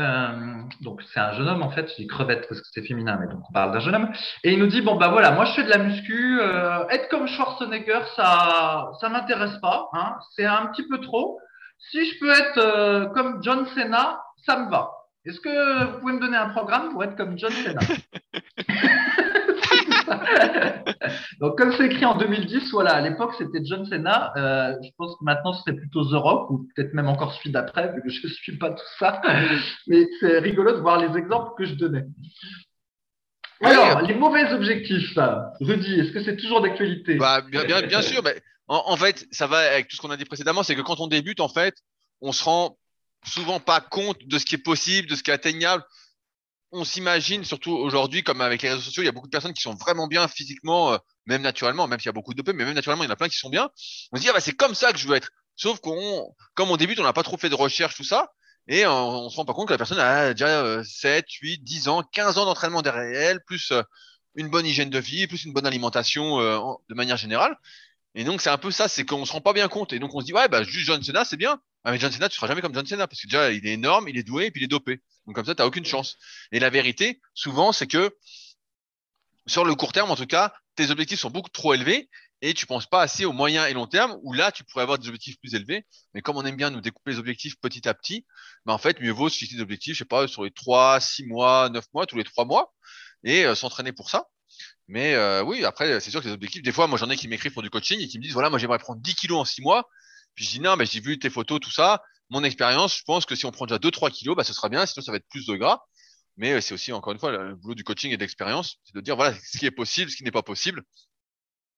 Speaker 1: Euh, donc c'est un jeune homme en fait, j'ai crevette parce que c'est féminin, mais donc on parle d'un jeune homme. Et il nous dit bon bah voilà, moi je fais de la muscu, euh, être comme Schwarzenegger, ça ça m'intéresse pas, hein, c'est un petit peu trop. Si je peux être euh, comme John Cena, ça me va. Est-ce que vous pouvez me donner un programme pour être comme John Cena? Donc, comme c'est écrit en 2010, voilà, à l'époque, c'était John Cena. Euh, je pense que maintenant, ce serait plutôt The Rock, ou peut-être même encore celui d'après, vu que je ne suis pas tout ça. Mais c'est rigolo de voir les exemples que je donnais. Alors, les mauvais objectifs, Rudy, est-ce que c'est toujours d'actualité?
Speaker 2: Bah, bien, bien, bien, sûr. Mais en, fait, ça va avec tout ce qu'on a dit précédemment, c'est que quand on débute, en fait, on se rend souvent pas compte de ce qui est possible, de ce qui est atteignable on s'imagine, surtout aujourd'hui, comme avec les réseaux sociaux, il y a beaucoup de personnes qui sont vraiment bien physiquement, euh, même naturellement, même s'il y a beaucoup de dopés, mais même naturellement, il y en a plein qui sont bien. On se dit, ah bah, c'est comme ça que je veux être. Sauf qu'on, comme on débute, on n'a pas trop fait de recherche, tout ça, et on, ne se rend pas compte que la personne a déjà 7, 8, 10 ans, 15 ans d'entraînement derrière elle, plus euh, une bonne hygiène de vie, plus une bonne alimentation euh, de manière générale. Et donc, c'est un peu ça, c'est qu'on se rend pas bien compte. Et donc, on se dit, ouais, bah, juste John Cena, c'est bien. Ah, mais John Cena, tu seras jamais comme John Cena, parce que déjà, il est énorme, il est doué, et puis il est dopé. Donc, comme ça, tu n'as aucune chance. Et la vérité, souvent, c'est que, sur le court terme, en tout cas, tes objectifs sont beaucoup trop élevés, et tu penses pas assez au moyen et long terme, où là, tu pourrais avoir des objectifs plus élevés. Mais comme on aime bien nous découper les objectifs petit à petit, bah, en fait, mieux vaut se fixer des objectifs, je sais pas, sur les 3, 6 mois, 9 mois, tous les 3 mois, et euh, s'entraîner pour ça. Mais euh, oui, après, c'est sûr que les objectifs, des fois, moi, j'en ai qui m'écrivent pour du coaching et qui me disent, voilà, moi, j'aimerais prendre 10 kilos en 6 mois. Puis je dis, non, mais j'ai vu tes photos, tout ça. Mon expérience, je pense que si on prend déjà 2-3 kilos, bah, ce sera bien. Sinon, ça va être plus de gras. Mais euh, c'est aussi, encore une fois, le boulot du coaching et d'expérience, c'est de dire, voilà, ce qui est possible, ce qui n'est pas possible.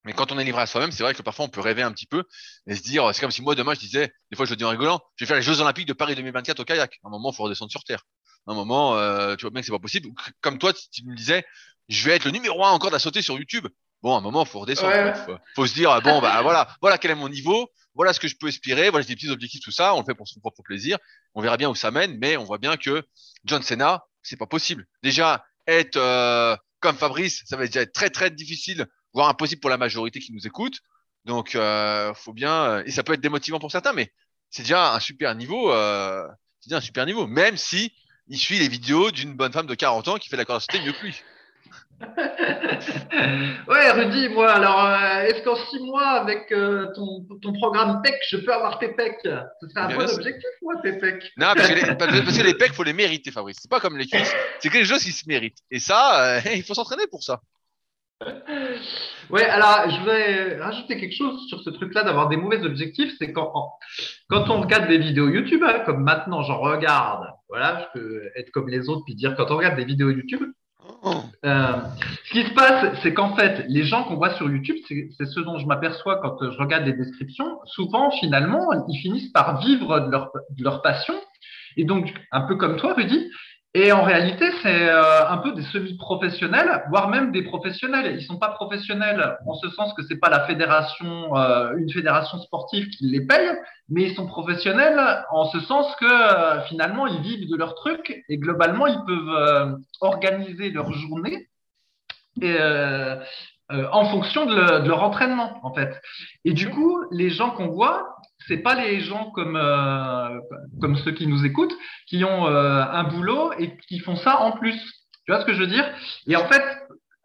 Speaker 2: Mais quand on est livré à soi-même, c'est vrai que parfois on peut rêver un petit peu et se dire, c'est comme si moi demain je disais, des fois je le dis en rigolant, je vais faire les Jeux Olympiques de Paris 2024 au kayak. À un moment, il faut redescendre sur terre. À un moment, euh, tu vois bien que c'est pas possible. Comme toi, tu me disais, je vais être le numéro un encore à sauter sur YouTube. Bon, à un moment, il faut redescendre. Faut, faut, se dire, bon, bah voilà, voilà quel est mon niveau, voilà ce que je peux espérer, voilà des petits objectifs, tout ça. On le fait pour son propre plaisir. On verra bien où ça mène, mais on voit bien que John Cena, c'est pas possible. Déjà, être euh, comme Fabrice, ça va déjà être très très difficile, voire impossible pour la majorité qui nous écoute. Donc, euh, faut bien, euh, et ça peut être démotivant pour certains, mais c'est déjà un super niveau. Euh, c'est déjà un super niveau, même si il suit les vidéos d'une bonne femme de 40 ans qui fait la corde mieux que lui.
Speaker 1: ouais, Rudy, moi, alors, euh, est-ce qu'en six mois, avec euh, ton, ton, programme PEC, je peux avoir tes PEC Ce serait un bon objectif, moi, tes PEC.
Speaker 2: Non, parce que, les, parce que les PEC, il faut les mériter, Fabrice. C'est pas comme les cuisses. C'est quelque chose qui se mérite. Et ça, euh, il faut s'entraîner pour ça.
Speaker 1: Ouais, alors je vais rajouter quelque chose sur ce truc-là d'avoir des mauvais objectifs. C'est quand, quand on regarde des vidéos YouTube, hein, comme maintenant j'en regarde, voilà, je peux être comme les autres puis dire quand on regarde des vidéos YouTube, euh, ce qui se passe, c'est qu'en fait, les gens qu'on voit sur YouTube, c'est ce dont je m'aperçois quand je regarde les descriptions. Souvent, finalement, ils finissent par vivre de leur, de leur passion. Et donc, un peu comme toi, Rudy, et en réalité, c'est euh, un peu des semi-professionnels, voire même des professionnels. Ils sont pas professionnels en ce sens que c'est pas la fédération, euh, une fédération sportive qui les paye, mais ils sont professionnels en ce sens que euh, finalement ils vivent de leur truc et globalement ils peuvent organiser leur journée et, en fonction de, de, leur entraînement en fait. Et du coup, les gens qu'on voit, c'est pas les gens comme euh, comme ceux qui nous écoutent qui ont euh, un boulot et qui font ça en plus. Tu vois ce que je veux dire? Et en fait,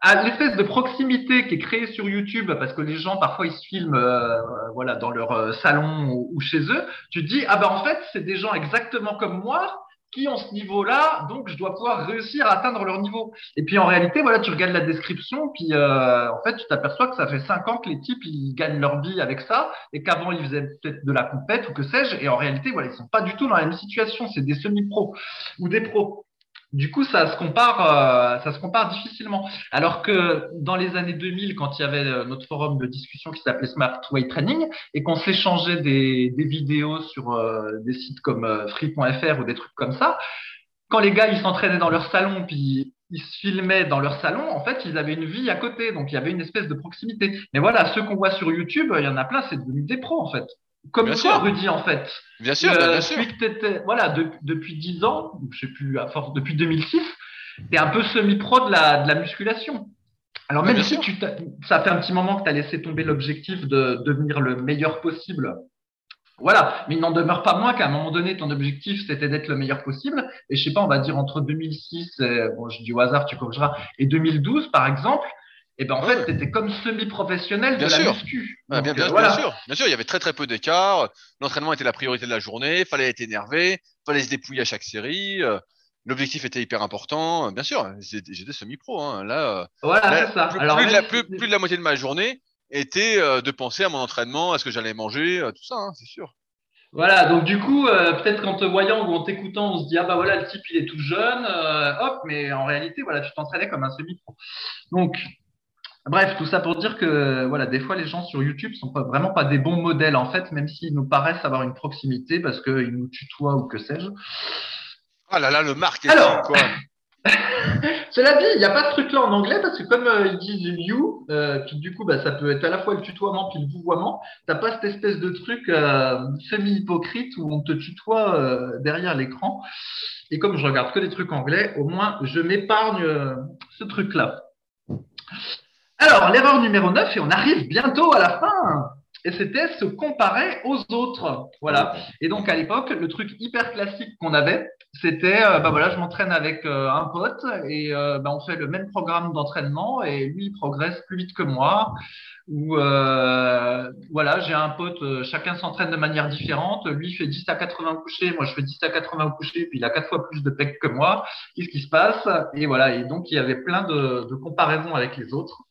Speaker 1: à l'espèce de proximité qui est créée sur YouTube, parce que les gens parfois ils se filment, euh, voilà, dans leur salon ou, chez eux, tu dis ah ben en fait c'est des gens exactement comme moi qui ce niveau-là, donc je dois pouvoir réussir à atteindre leur niveau. Et puis en réalité, voilà, tu regardes la description, puis euh, en fait, tu t'aperçois que ça fait cinq ans que les types ils gagnent leur vie avec ça, et qu'avant ils faisaient peut-être de la compète ou que sais-je, et en réalité, voilà, ils sont pas du tout dans la même situation. C'est des semi-pros ou des pros. Du coup, ça se compare, euh, ça se compare difficilement. Alors que dans les années 2000, quand il y avait euh, notre forum de discussion qui s'appelait Smart Way Training et qu'on s'échangeait des, des, vidéos sur euh, des sites comme free.fr ou des trucs comme ça, quand les gars ils s'entraînaient dans leur salon puis ils se filmaient dans leur salon, en fait, ils avaient une vie à côté, donc il y avait une espèce de proximité. Mais voilà, ceux qu'on voit sur YouTube, il y en a plein, c'est devenu des pros en fait. Comme bien toi, sûr. Rudy, en fait.
Speaker 2: Bien sûr, bien euh, sûr.
Speaker 1: voilà, depuis 10 ans, je sais plus, à force, depuis 2006, tu es un peu semi-pro de la, de la musculation. Alors, même si tu ça fait un petit moment que tu as laissé tomber l'objectif de devenir le meilleur possible. Voilà, mais il n'en demeure pas moins qu'à un moment donné, ton objectif, c'était d'être le meilleur possible. Et je sais pas, on va dire entre 2006, et, bon, je dis au hasard, tu corrigeras, et 2012, par exemple, et ben en fait, tu étais comme semi-professionnel de la muscu.
Speaker 2: bien, bien, euh, bien, sûr. Bien sûr, il y avait très très peu d'écart. L'entraînement était la priorité de la journée. Fallait être énervé. Fallait se dépouiller à chaque série. Euh, l'objectif était hyper important. Bien sûr, j'étais semi-pro. Hein. Là,
Speaker 1: euh, voilà, ça.
Speaker 2: Plus, Alors, plus, de la, plus, de la, moitié de ma journée était de penser à mon entraînement, à ce que j'allais manger, tout ça, hein, c'est sûr.
Speaker 1: Voilà, donc du coup, peut-être qu'en te voyant ou en t'écoutant, on se dit ah bah voilà, le type il est tout jeune, hop, mais en réalité, voilà, tu t'entraînais comme un semi-pro. Donc Bref, tout ça pour dire que voilà, des fois les gens sur YouTube sont pas vraiment pas des bons modèles en fait, même s'ils nous paraissent avoir une proximité parce qu'ils nous tutoient ou que sais-je.
Speaker 2: Ah là là, le marketing Alors, quoi.
Speaker 1: Cela dit, il n'y a pas ce truc-là en anglais parce que comme euh, ils disent you, euh, du coup, bah, ça peut être à la fois le tutoiement puis le vouvoiement. T'as pas cette espèce de truc euh, semi-hypocrite où on te tutoie euh, derrière l'écran. Et comme je regarde que des trucs anglais, au moins je m'épargne ce truc-là. Alors, l'erreur numéro 9, et on arrive bientôt à la fin. Et c'était se comparer aux autres. Voilà. Et donc, à l'époque, le truc hyper classique qu'on avait, c'était, euh, bah voilà, je m'entraîne avec euh, un pote et euh, bah, on fait le même programme d'entraînement et lui, il progresse plus vite que moi. Ou voilà, j'ai un pote, chacun s'entraîne de manière différente. Lui, il fait 10 à 80 couchés, moi, je fais 10 à 80 couchés, puis il a quatre fois plus de pecs que moi. Qu'est-ce qui se passe? Et voilà. Et donc, il y avait plein de, de comparaisons avec les autres.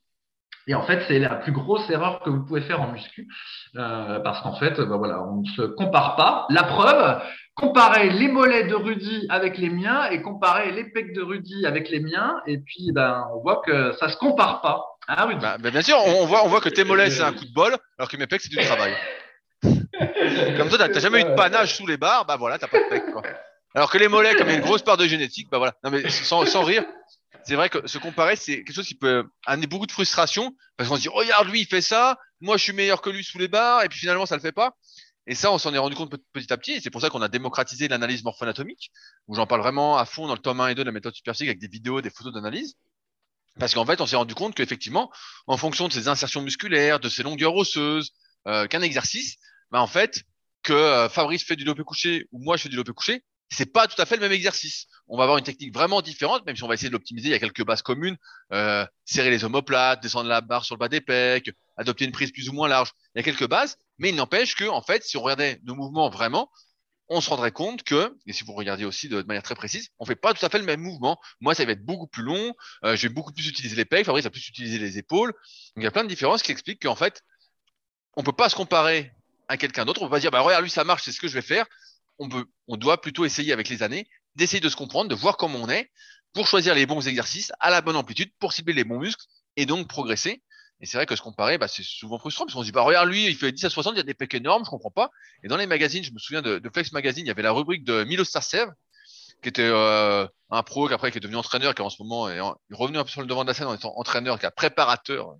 Speaker 1: Et en fait, c'est la plus grosse erreur que vous pouvez faire en muscu, euh, parce qu'en fait, ben voilà, on ne se compare pas. La preuve, comparer les mollets de Rudy avec les miens et comparer les pecs de Rudy avec les miens, et puis ben, on voit que ça se compare pas.
Speaker 2: Ah oui. Bah, bah, bien sûr, on, voit, on voit que tes mollets, c'est un coup de bol, alors que mes pecs, c'est du travail. comme toi, t'as jamais eu de panache sous les barres, bah voilà, t'as pas de pecs, quoi. Alors que les mollets, comme il y a une grosse part de génétique, bah voilà. Non, mais sans, sans rire, c'est vrai que se comparer, c'est quelque chose qui peut amener beaucoup de frustration, parce qu'on se dit, regarde, lui, il fait ça, moi, je suis meilleur que lui sous les barres, et puis finalement, ça le fait pas. Et ça, on s'en est rendu compte petit à petit, et c'est pour ça qu'on a démocratisé l'analyse morpho-anatomique, où j'en parle vraiment à fond dans le tome 1 et 2 de la méthode superphysique avec des vidéos, des photos d'analyse. Parce qu'en fait, on s'est rendu compte qu'effectivement, en fonction de ses insertions musculaires, de ses longueurs osseuses, euh, qu'un exercice, bah, en fait, que euh, Fabrice fait du lopé couché ou moi je fais du lopé couché, c'est pas tout à fait le même exercice. On va avoir une technique vraiment différente, même si on va essayer de l'optimiser. Il y a quelques bases communes, euh, serrer les omoplates, descendre la barre sur le bas des pecs, adopter une prise plus ou moins large. Il y a quelques bases, mais il n'empêche que, en fait, si on regardait nos mouvements vraiment, on se rendrait compte que, et si vous regardez aussi de, manière très précise, on fait pas tout à fait le même mouvement. Moi, ça va être beaucoup plus long, euh, je vais beaucoup plus utiliser les pecs, Fabrice va plus utiliser les épaules. Il y a plein de différences qui expliquent qu'en fait, on peut pas se comparer à quelqu'un d'autre. On peut pas dire, bah, regarde, lui, ça marche, c'est ce que je vais faire. On peut, on doit plutôt essayer avec les années d'essayer de se comprendre, de voir comment on est pour choisir les bons exercices à la bonne amplitude pour cibler les bons muscles et donc progresser. Et c'est vrai que se comparer, bah, c'est souvent frustrant parce qu'on se dit, bah, regarde, lui, il fait 10 à 60, il y a des pecs énormes, je comprends pas. Et dans les magazines, je me souviens de, Flex Magazine, il y avait la rubrique de Milo Starcev, qui était euh, un pro, qui après qui est devenu entraîneur, qui en ce moment est, revenu un peu sur le devant de la scène en étant entraîneur, qui est préparateur,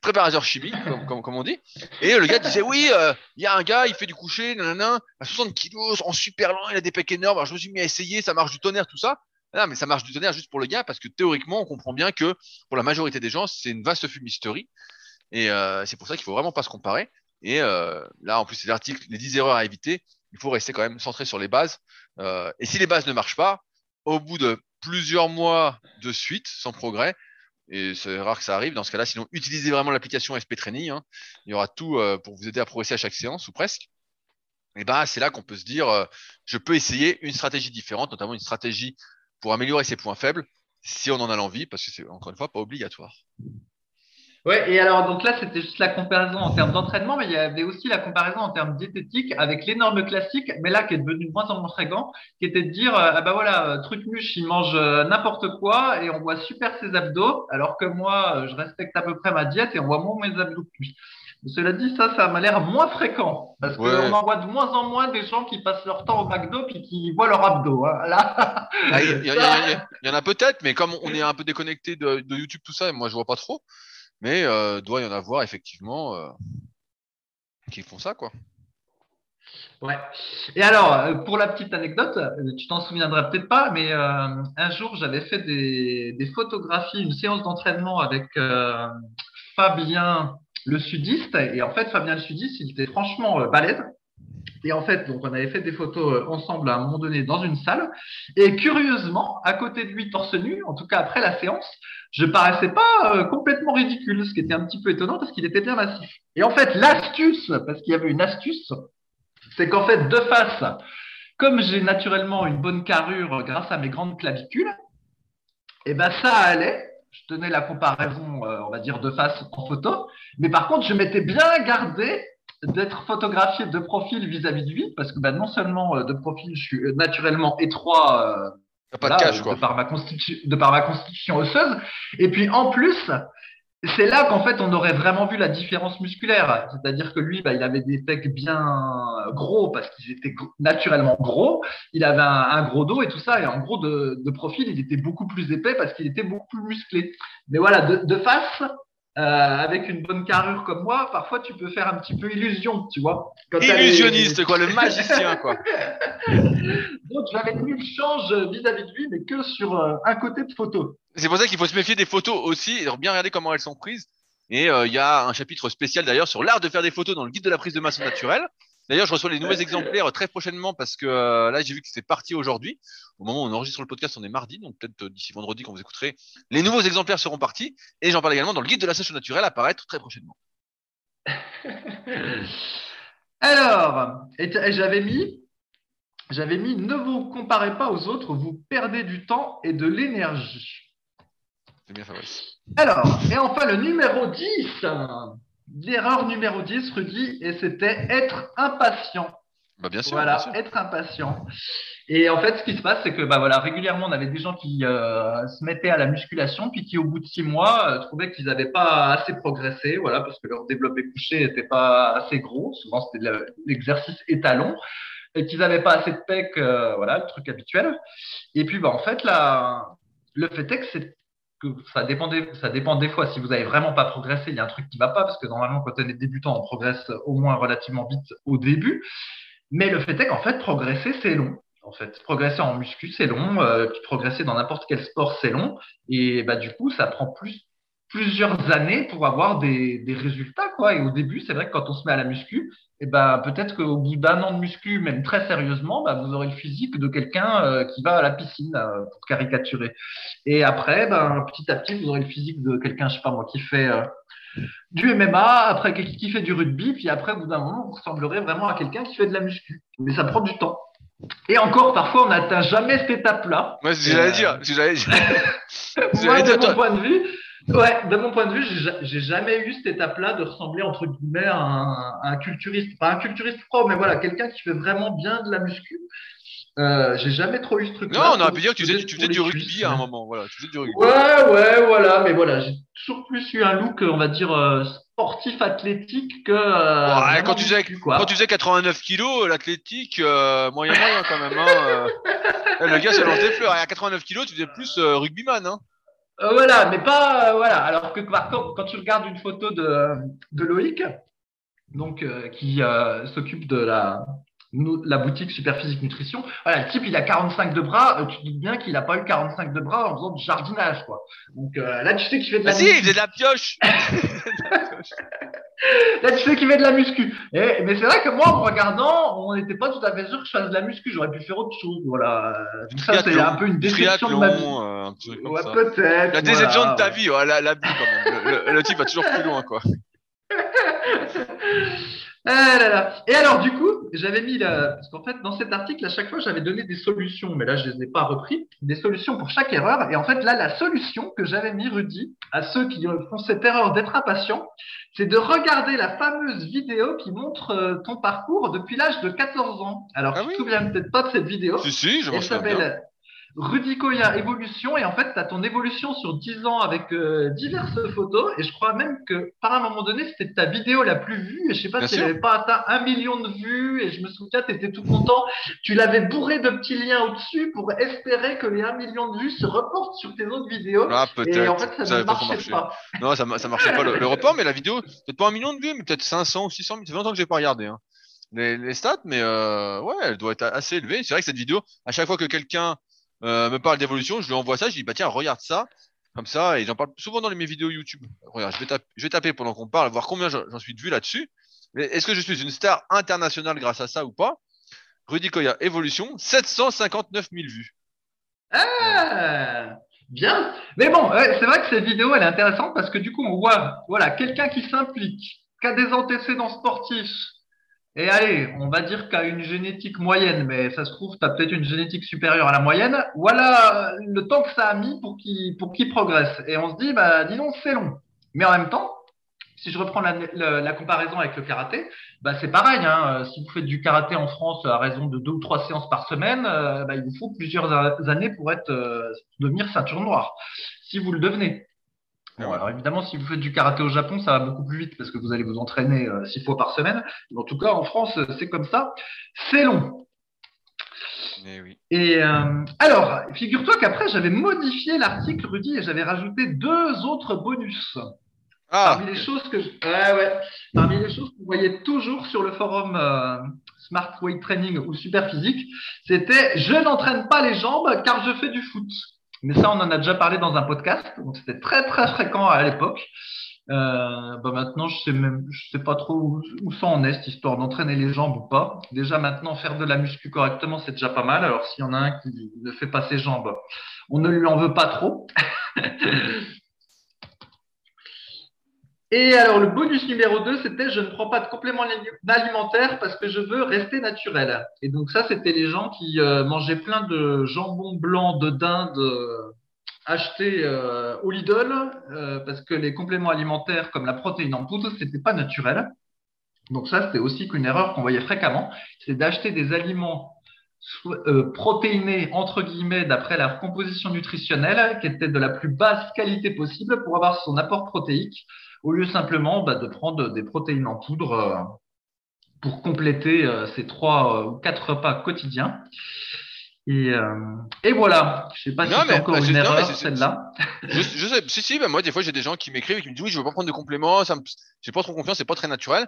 Speaker 2: préparateur chimique, comme, on dit. Et le gars disait, oui, euh, il y a un gars, il fait du coucher, nanana, à 60 kilos, en super lent, il a des pecs énormes. Alors je me suis mis à essayer, ça marche du tonnerre, tout ça. Non, mais ça marche du tonnerre juste pour le gars, parce que théoriquement, on comprend bien que pour la majorité des gens, c'est une vaste fumisterie. Et euh, c'est pour ça qu'il faut vraiment pas se comparer. Et euh, là, en plus, c'est l'article, les 10 erreurs à éviter. Il faut rester quand même centré sur les bases. Euh, et si les bases ne marchent pas, au bout de plusieurs mois de suite, sans progrès, et c'est rare que ça arrive dans ce cas-là, sinon utilisez vraiment l'application SP Training. Hein. Il y aura tout euh, pour vous aider à progresser à chaque séance ou presque. Et ben c'est là qu'on peut se dire, euh, je peux essayer une stratégie différente, notamment une stratégie pour améliorer ses points faibles, si on en a l'envie, parce que c'est encore une fois pas obligatoire.
Speaker 1: Ouais, et alors donc là c'était juste la comparaison en termes d'entraînement, mais il y avait aussi la comparaison en termes diététiques avec l'énorme classique, mais là qui est devenu de moins en moins fréquent, qui était de dire euh, ah bah voilà euh, truc muche, il mange euh, n'importe quoi et on voit super ses abdos, alors que moi je respecte à peu près ma diète et on voit moins mes abdos lui. Cela dit, ça, ça m'a l'air moins fréquent. Parce qu'on en voit de moins en moins des gens qui passent leur temps au McDo et qui voient leur abdos. Hein.
Speaker 2: Là. il, y, en a peut-être, mais comme on est un peu déconnecté de, de YouTube, tout ça, moi je vois pas trop. Mais euh, doit y en avoir effectivement euh, qui font ça, quoi.
Speaker 1: Ouais. Et alors, euh, pour la petite anecdote, euh, tu t'en souviendras peut-être pas, mais un jour, j'avais fait des, des, photographies, une séance d'entraînement avec Fabien le sudiste. Et en fait, Fabien le sudiste, il était franchement balèze. Et en fait, donc on avait fait des photos ensemble à un moment donné dans une salle. Et curieusement, à côté de lui, torse nu, en tout cas après la séance, je paraissais pas euh, complètement ridicule, ce qui était un petit peu étonnant parce qu'il était bien massif. Et en fait, l'astuce, parce qu'il y avait une astuce, c'est qu'en fait, de face, comme j'ai naturellement une bonne carrure grâce à mes grandes clavicules, eh ben ça allait. Je tenais la comparaison, euh, on va dire, de face en photo. Mais par contre, je m'étais bien gardé d'être photographié de profil vis-à-vis de lui, parce que ben, non seulement euh, de profil, je suis naturellement étroit
Speaker 2: pas de quoi.
Speaker 1: De par, ma constitution, de par ma constitution osseuse. Et puis en plus, c'est là qu'en fait on aurait vraiment vu la différence musculaire. C'est-à-dire que lui, bah, il avait des pecs bien gros parce qu'ils étaient naturellement gros. Il avait un, gros dos et tout ça. Et en gros, de, de profil, il était beaucoup plus épais parce qu'il était beaucoup plus musclé. Mais voilà, de, de face, euh, avec une bonne carrure comme moi, parfois tu peux faire un petit peu illusion, tu vois.
Speaker 2: Illusionniste, quoi, le magicien, quoi.
Speaker 1: Donc j'avais le change vis-à-vis de lui, mais que sur euh, un côté de photo.
Speaker 2: C'est pour ça qu'il faut se méfier des photos aussi, et bien regarder comment elles sont prises. Et euh, il y a un chapitre spécial d'ailleurs sur l'art de faire des photos dans le guide de la prise de masse naturelle. D'ailleurs, je reçois les nouveaux exemplaires très prochainement parce que euh, là, j'ai vu que c'est parti aujourd'hui. Au moment où on enregistre le podcast, on est mardi, donc peut-être euh, d'ici vendredi quand vous écouterez, les nouveaux exemplaires seront partis. Et j'en parle également dans le guide de la sèche naturelle à apparaître très prochainement.
Speaker 1: Alors, j'avais mis, j'avais mis, ne vous comparez pas aux autres, vous perdez du temps et de l'énergie.
Speaker 2: C'est bien, Fabrice.
Speaker 1: Alors, et enfin le numéro 10. L'erreur numéro 10, Rudy, et c'était être impatient.
Speaker 2: Bah, bien sûr.
Speaker 1: Voilà, être impatient. Et en fait, ce qui se passe, c'est que bah, voilà, régulièrement, on avait des gens qui euh, se mettaient à la musculation, puis qui, au bout de six mois, euh, trouvaient qu'ils n'avaient pas assez progressé, voilà, parce que leur développé couché n'était pas assez gros. Souvent, c'était l'exercice étalon. Et qu'ils n'avaient pas assez de pec, euh, voilà, le truc habituel. Et puis, bah, en fait, là, le fait est que c'est que ça dépend, des, ça dépend des fois. Si vous n'avez vraiment pas progressé, il y a un truc qui va pas, parce que normalement, quand on est débutant, on progresse au moins relativement vite au début. Mais le fait est qu'en fait, progresser, c'est long. En fait, progresser en muscu, c'est long. Euh, progresser dans n'importe quel sport, c'est long. Et bah, du coup, ça prend plus, plusieurs années pour avoir des, des résultats. Quoi. Et au début, c'est vrai que quand on se met à la muscu, et bah, peut-être qu'au bout d'un an de muscu, même très sérieusement, bah, vous aurez le physique de quelqu'un euh, qui va à la piscine, euh, pour caricaturer. Et après, bah, petit à petit, vous aurez le physique de quelqu'un, je sais pas moi, qui fait euh, du MMA, après qui fait du rugby, puis après, au bout d'un moment, vous ressemblerez vraiment à quelqu'un qui fait de la muscu. Mais ça prend du temps. Et encore, parfois, on n'atteint jamais cette étape-là.
Speaker 2: Moi, c'est ce que j'allais dire. j'allais dire.
Speaker 1: Moi, de mon point de vue, Ouais, de mon point de vue, j'ai jamais eu cette étape-là de ressembler entre guillemets à un, un, culturiste, pas un culturiste pro, mais voilà, quelqu'un qui fait vraiment bien de la muscu. Euh, j'ai jamais trop eu ce truc.
Speaker 2: Non, on aurait pu dire que tu faisais, tu faisais du rugby à un moment. Voilà, tu faisais du rugby.
Speaker 1: Ouais, ouais, voilà. Mais voilà, j'ai toujours plus eu un look, on va dire, euh, sportif athlétique que. Euh,
Speaker 2: ouais, quand, tu faisais, quand tu faisais 89 kilos, l'athlétique, moyen moyen quand même. Hein, le gars, ça lance des fleurs. Et à 89 kilos, tu faisais plus rugbyman. Hein.
Speaker 1: Voilà, mais pas. voilà. Alors que contre, quand tu regardes une photo de, de Loïc, donc qui s'occupe de la la boutique Superphysique Nutrition. Voilà, le type, il a 45 de bras. Euh, tu te dis bien qu'il n'a pas eu 45 de bras en faisant du jardinage, quoi. Donc euh, là, tu sais qu'il fait de la.
Speaker 2: Ah si, il faisait de la pioche.
Speaker 1: là, tu sais qu'il fait de la muscu. Et, mais c'est vrai que moi, en regardant, on n'était pas tout à fait sûr que je fasse de la muscu. J'aurais pu faire autre chose. Voilà. Donc ça, c'est un peu une déception de ma vie.
Speaker 2: Euh, ouais, peut-être. La déception de ta vie, ouais, la, la quand même. Le, le type va toujours plus loin, quoi.
Speaker 1: Ah Et alors, du coup, j'avais mis là, parce qu'en fait, dans cet article, à chaque fois, j'avais donné des solutions, mais là, je les ai pas repris, des solutions pour chaque erreur. Et en fait, là, la solution que j'avais mis, Rudy, à ceux qui font cette erreur d'être impatient, c'est de regarder la fameuse vidéo qui montre euh, ton parcours depuis l'âge de 14 ans. Alors, ah tu te souviens peut-être pas de cette vidéo.
Speaker 2: Si, si, je m'en souviens.
Speaker 1: Rudy Koya évolution et en fait tu as ton évolution sur 10 ans avec euh, diverses photos et je crois même que par un moment donné c'était ta vidéo la plus vue et je sais pas si elle n'avait pas atteint un million de vues et je me souviens tu étais tout content. Tu l'avais bourré de petits liens au-dessus pour espérer que les 1 million de vues se reportent sur tes autres vidéos.
Speaker 2: Ah, et
Speaker 1: en fait ça, ne marchait pas,
Speaker 2: non ça, ça marchait pas. Le, report mais la vidéo peut-être pas un million de vues mais peut-être 500 ou 600 000 ça fait longtemps que j'ai pas regardé hein. les, stats mais euh, ouais elle doit être assez élevée. C'est vrai que cette vidéo à chaque fois que quelqu'un euh, me parle d'évolution, je lui envoie ça, je lui dis bah tiens regarde ça, comme ça, et j'en parle souvent dans mes vidéos YouTube. Regarde, je vais, taper, pendant qu'on parle, voir combien j'en suis de vues là-dessus. Est-ce que je suis une star internationale grâce à ça ou pas? Rudy Koya, évolution, 759 000 vues.
Speaker 1: Ah Bien. Mais bon, c'est vrai que cette vidéo, elle est intéressante parce que du coup, on voit voilà, quelqu'un qui s'implique, qui a des antécédents sportifs, et allez, on va dire qu'à une génétique moyenne, mais ça se trouve, tu as peut-être une génétique supérieure à la moyenne. Voilà le temps que ça a mis pour qu'il pour progresse. Et on se dit, bah, dis donc, c'est long. Mais en même temps, si je reprends la, comparaison avec le karaté, bah, c'est pareil. Hein. Si vous faites du karaté en France à raison de deux ou trois séances par semaine, euh, bah, il vous faut plusieurs années pour être euh, devenir ceinture noire, si vous le devenez. Bon, alors évidemment, si vous faites du karaté au Japon, ça va beaucoup plus vite parce que vous allez vous entraîner euh, six fois par semaine. en tout cas, en France, euh, c'est comme ça. C'est long.
Speaker 2: Eh oui.
Speaker 1: Et euh, alors, figure-toi qu'après, j'avais modifié l'article, Rudy, et j'avais rajouté deux autres bonus. Ah. Parmi les choses que ouais, ouais. Parmi les choses que vous voyez toujours sur le forum Smart Weight Training ou Super Physique, c'était je n'entraîne pas les jambes car je fais du foot. Mais ça, on en a déjà parlé dans un podcast, donc c'était très très fréquent à l'époque. Euh, bah maintenant, je sais même, je sais pas trop où, où ça en est cette histoire d'entraîner les jambes ou pas. Déjà maintenant, faire de la muscu correctement, c'est déjà pas mal. Alors s'il y en a un qui ne fait pas ses jambes, on ne lui en veut pas trop. Et alors, le bonus numéro 2, c'était je ne prends pas de complément alimentaire parce que je veux rester naturel. Et donc, ça, c'était les gens qui euh, mangeaient plein de jambon blanc de dinde euh, acheté euh, au Lidl parce que les compléments alimentaires comme la protéine en poudre, c'était pas naturel. Donc ça, c'était aussi qu'une erreur qu'on voyait fréquemment, c'est d'acheter des aliments euh, protéinés, entre guillemets, d'après la composition nutritionnelle, qui était de la plus basse qualité possible pour avoir son apport protéique, au lieu simplement bah, de prendre des protéines en poudre euh, pour compléter euh, ces trois ou quatre repas quotidiens. Et, et, voilà. Je sais pas si c'est encore bah, une erreur celle-là.
Speaker 2: Je, je, sais, si si, bah, moi des fois j'ai des gens qui m'écrivent et qui me disent oui je veux pas prendre de compléments, ça j'ai pas trop confiance, c'est pas très naturel.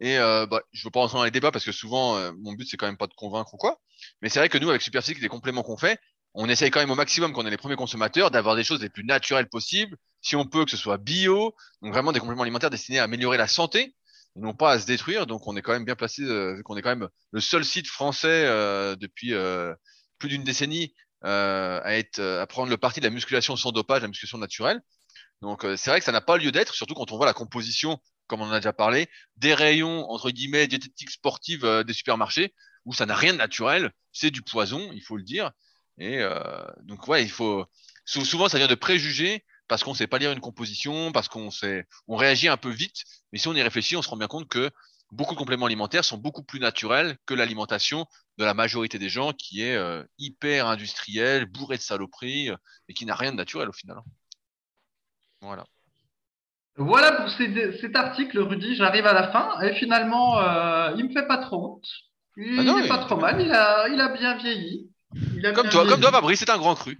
Speaker 2: Et euh, bah, je veux pas rentrer dans les débats parce que souvent, euh, mon but, c'est quand même pas de convaincre ou quoi. Mais c'est vrai que nous, avec Superphysique, les compléments qu'on fait, on essaye quand même au maximum, quand on est les premiers consommateurs, d'avoir des choses les plus naturelles possibles. Si on peut, que ce soit bio, donc vraiment des compléments alimentaires destinés à améliorer la santé, et non pas à se détruire. Donc on est quand même bien placé, euh, qu'on est quand même le seul site français euh, depuis plus d'une décennie à être à prendre le parti de la musculation sans dopage, la musculation naturelle. Donc c'est vrai que ça n'a pas lieu d'être, surtout quand on voit la composition comme on en a déjà parlé, des rayons, entre guillemets, diététiques sportives euh, des supermarchés, où ça n'a rien de naturel, c'est du poison, il faut le dire. Et euh, donc, ouais, il faut. Souvent, ça vient de préjugés parce qu'on ne sait pas lire une composition, parce qu'on sait, on réagit un peu vite. Mais si on y réfléchit, on se rend bien compte que beaucoup de compléments alimentaires sont beaucoup plus naturels que l'alimentation de la majorité des gens qui est euh, hyper industrielle, bourrée de saloperies et qui n'a rien de naturel au final. Voilà.
Speaker 1: Voilà pour cet article, Rudy. J'arrive à la fin et finalement, euh, il me fait pas trop honte. Il n'est ah pas trop mal. Il a, il a bien vieilli.
Speaker 2: comme toi, comme toi, Fabrice, c'est un grand cru.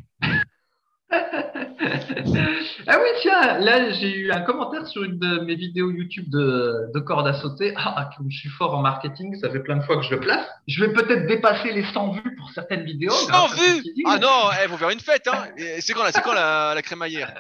Speaker 1: Ah oui, tiens, là j'ai eu un commentaire sur une de mes vidéos YouTube de, de corde à sauter. Ah, comme je suis fort en marketing, ça fait plein de fois que je le place. Je vais peut-être dépasser les 100 vues pour certaines vidéos.
Speaker 2: 100 vues Ah non, il eh, faut faire une fête. Hein. C'est quand, quand la, la crémaillère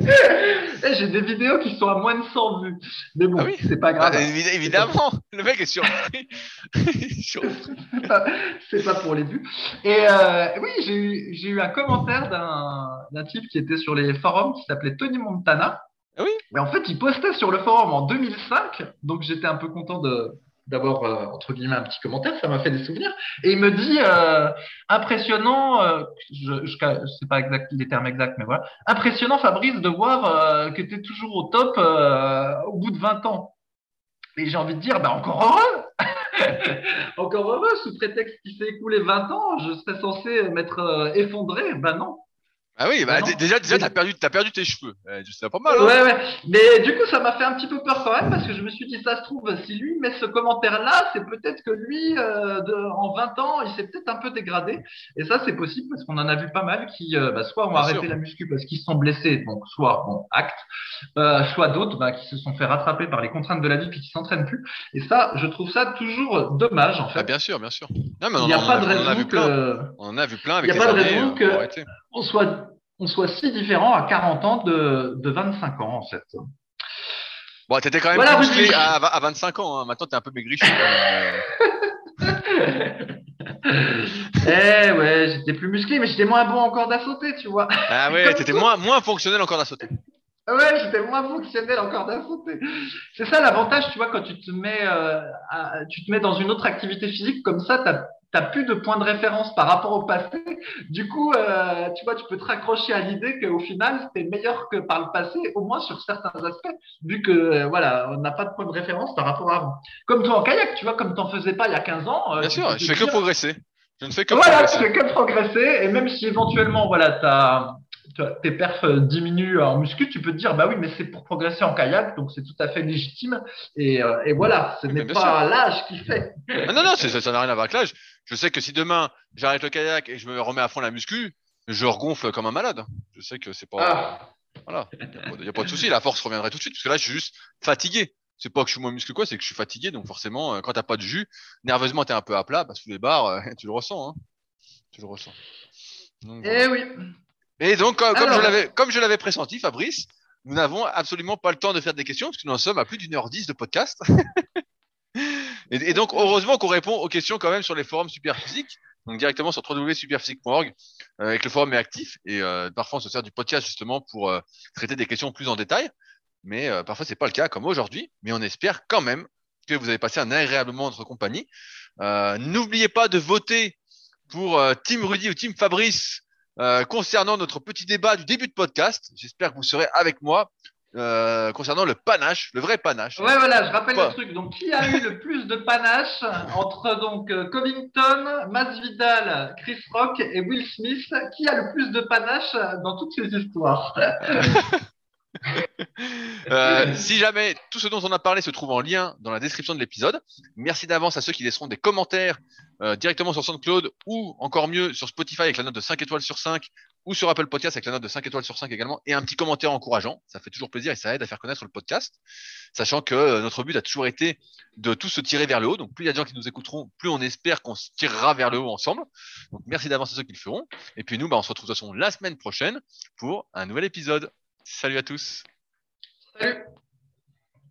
Speaker 1: eh, J'ai des vidéos qui sont à moins de 100 vues. Mais bon, ah oui c'est pas grave. Ah,
Speaker 2: évidemment, le mec est surpris.
Speaker 1: c'est pas, pour les vues. Et euh, oui, j'ai eu, eu un commentaire d'un d'un type qui était sur les forums qui s'appelait Tony Montana.
Speaker 2: Ah oui?
Speaker 1: Et en fait, il postait sur le forum en 2005, donc j'étais un peu content de d'avoir euh, entre guillemets un petit commentaire, ça m'a fait des souvenirs. Et il me dit euh, impressionnant, euh, je, je, sais pas exact les termes exacts, mais voilà, impressionnant Fabrice de voir que tu es toujours au top au bout de 20 ans. Et j'ai envie de dire, bah encore heureux Encore heureux, sous prétexte qu'il s'est écoulé 20 ans, je serais censé m'être effondré. Ben non,
Speaker 2: ah oui, bah, déjà, déjà, t'as perdu, as perdu tes cheveux. Euh, c'est pas mal. Hein
Speaker 1: ouais, ouais. Mais du coup, ça m'a fait un petit peu peur quand même parce que je me suis dit, ça se trouve, si lui met ce commentaire-là, c'est peut-être que lui, euh, de, en 20 ans, il s'est peut-être un peu dégradé. Et ça, c'est possible parce qu'on en a vu pas mal qui, euh, bah, soit ont arrêté la muscu parce qu'ils se sont blessés, donc soit, bon, acte, euh, soit d'autres bah, qui se sont fait rattraper par les contraintes de la vie puis qui s'entraînent plus. Et ça, je trouve ça toujours dommage, en fait.
Speaker 2: Ah, bien sûr, bien sûr.
Speaker 1: Non, mais il n'y a pas de raison
Speaker 2: que. On en a vu plein avec
Speaker 1: Il n'y a pas de raison que on soit on soit si différent à 40 ans de, de 25 ans, en fait.
Speaker 2: Bon, t'étais quand même voilà, musclé à, à, 25 ans. Hein. Maintenant, t'es un peu maigrichu.
Speaker 1: eh ouais, j'étais plus musclé, mais j'étais moins bon en corde à sauter, tu vois.
Speaker 2: Ah ouais, t'étais moins, moins fonctionnel en corde à sauter.
Speaker 1: Ouais, j'étais moins fonctionnel en corde à sauter. C'est ça l'avantage, tu vois, quand tu te mets, euh, tu te mets dans une autre activité physique, comme ça, t'as t'as plus de points de référence par rapport au passé. Du coup, euh, tu vois, tu peux te raccrocher à l'idée qu'au final, c'était meilleur que par le passé, au moins sur certains aspects, vu que euh, voilà, on n'a pas de points de référence par rapport à avant. Comme toi en kayak, tu vois, comme t'en faisais pas il y a 15 ans.
Speaker 2: Euh, Bien sûr, je fais que progresser. Je ne fais que
Speaker 1: voilà,
Speaker 2: progresser.
Speaker 1: tu fais que progresser, et même si éventuellement, voilà, t'as tes perfs diminuent en muscu, tu peux te dire, bah oui, mais c'est pour progresser en kayak, donc c'est tout à fait légitime. Et, et voilà, ce n'est pas l'âge qui fait.
Speaker 2: non, non, ça n'a rien à voir avec l'âge. Je sais que si demain j'arrête le kayak et je me remets à fond la muscu, je regonfle comme un malade. Je sais que c'est pas. Ah. Voilà. Il n'y a, pas de souci, la force reviendrait tout de suite, parce que là je suis juste fatigué. C'est pas que je suis moins musclé quoi, c'est que je suis fatigué, donc forcément, euh, quand t'as pas de jus, nerveusement t'es un peu à plat, bah, sous les barres, euh, tu le ressens. Hein. Tu le ressens.
Speaker 1: Eh oui.
Speaker 2: Et donc, comme, je l'avais, comme je l'avais pressenti, Fabrice, nous n'avons absolument pas le temps de faire des questions, parce que nous en sommes à plus d'une heure dix de podcast. Et, donc, heureusement qu'on répond aux questions quand même sur les forums Superphysique. Donc, directement sur www.superphysique.org, euh, avec le forum est actif. Et euh, parfois, on se sert du podcast justement pour euh, traiter des questions plus en détail. Mais parfois, c'est pas le cas comme aujourd'hui. Mais on espère quand même que vous avez passé un agréable moment entre compagnie. N'oubliez pas de voter pour Team Rudy ou Team Fabrice concernant notre petit débat du début de podcast. J'espère que vous serez avec moi euh, concernant le panache, le vrai panache.
Speaker 1: Ouais, voilà, je rappelle le truc. Donc, qui a eu le plus de panache entre donc euh, Covington, Masvidal, Chris Rock et Will Smith? Qui a le plus de panache dans toutes ces histoires?
Speaker 2: Euh, si jamais tout ce dont on a parlé se trouve en lien dans la description de l'épisode, merci d'avance à ceux qui laisseront des commentaires euh, directement sur SoundCloud ou encore mieux sur Spotify avec la note de 5 étoiles sur 5 ou sur Apple Podcast avec la note de 5 étoiles sur 5 également et un petit commentaire encourageant. Ça fait toujours plaisir et ça aide à faire connaître le podcast, sachant que euh, notre but a toujours été de tous se tirer vers le haut. Donc plus il y a de gens qui nous écouteront, plus on espère qu'on se tirera vers le haut ensemble. Merci d'avance à ceux qui le feront. Et puis nous, bah, on se retrouve de toute façon la semaine prochaine pour un nouvel épisode. Salut à tous.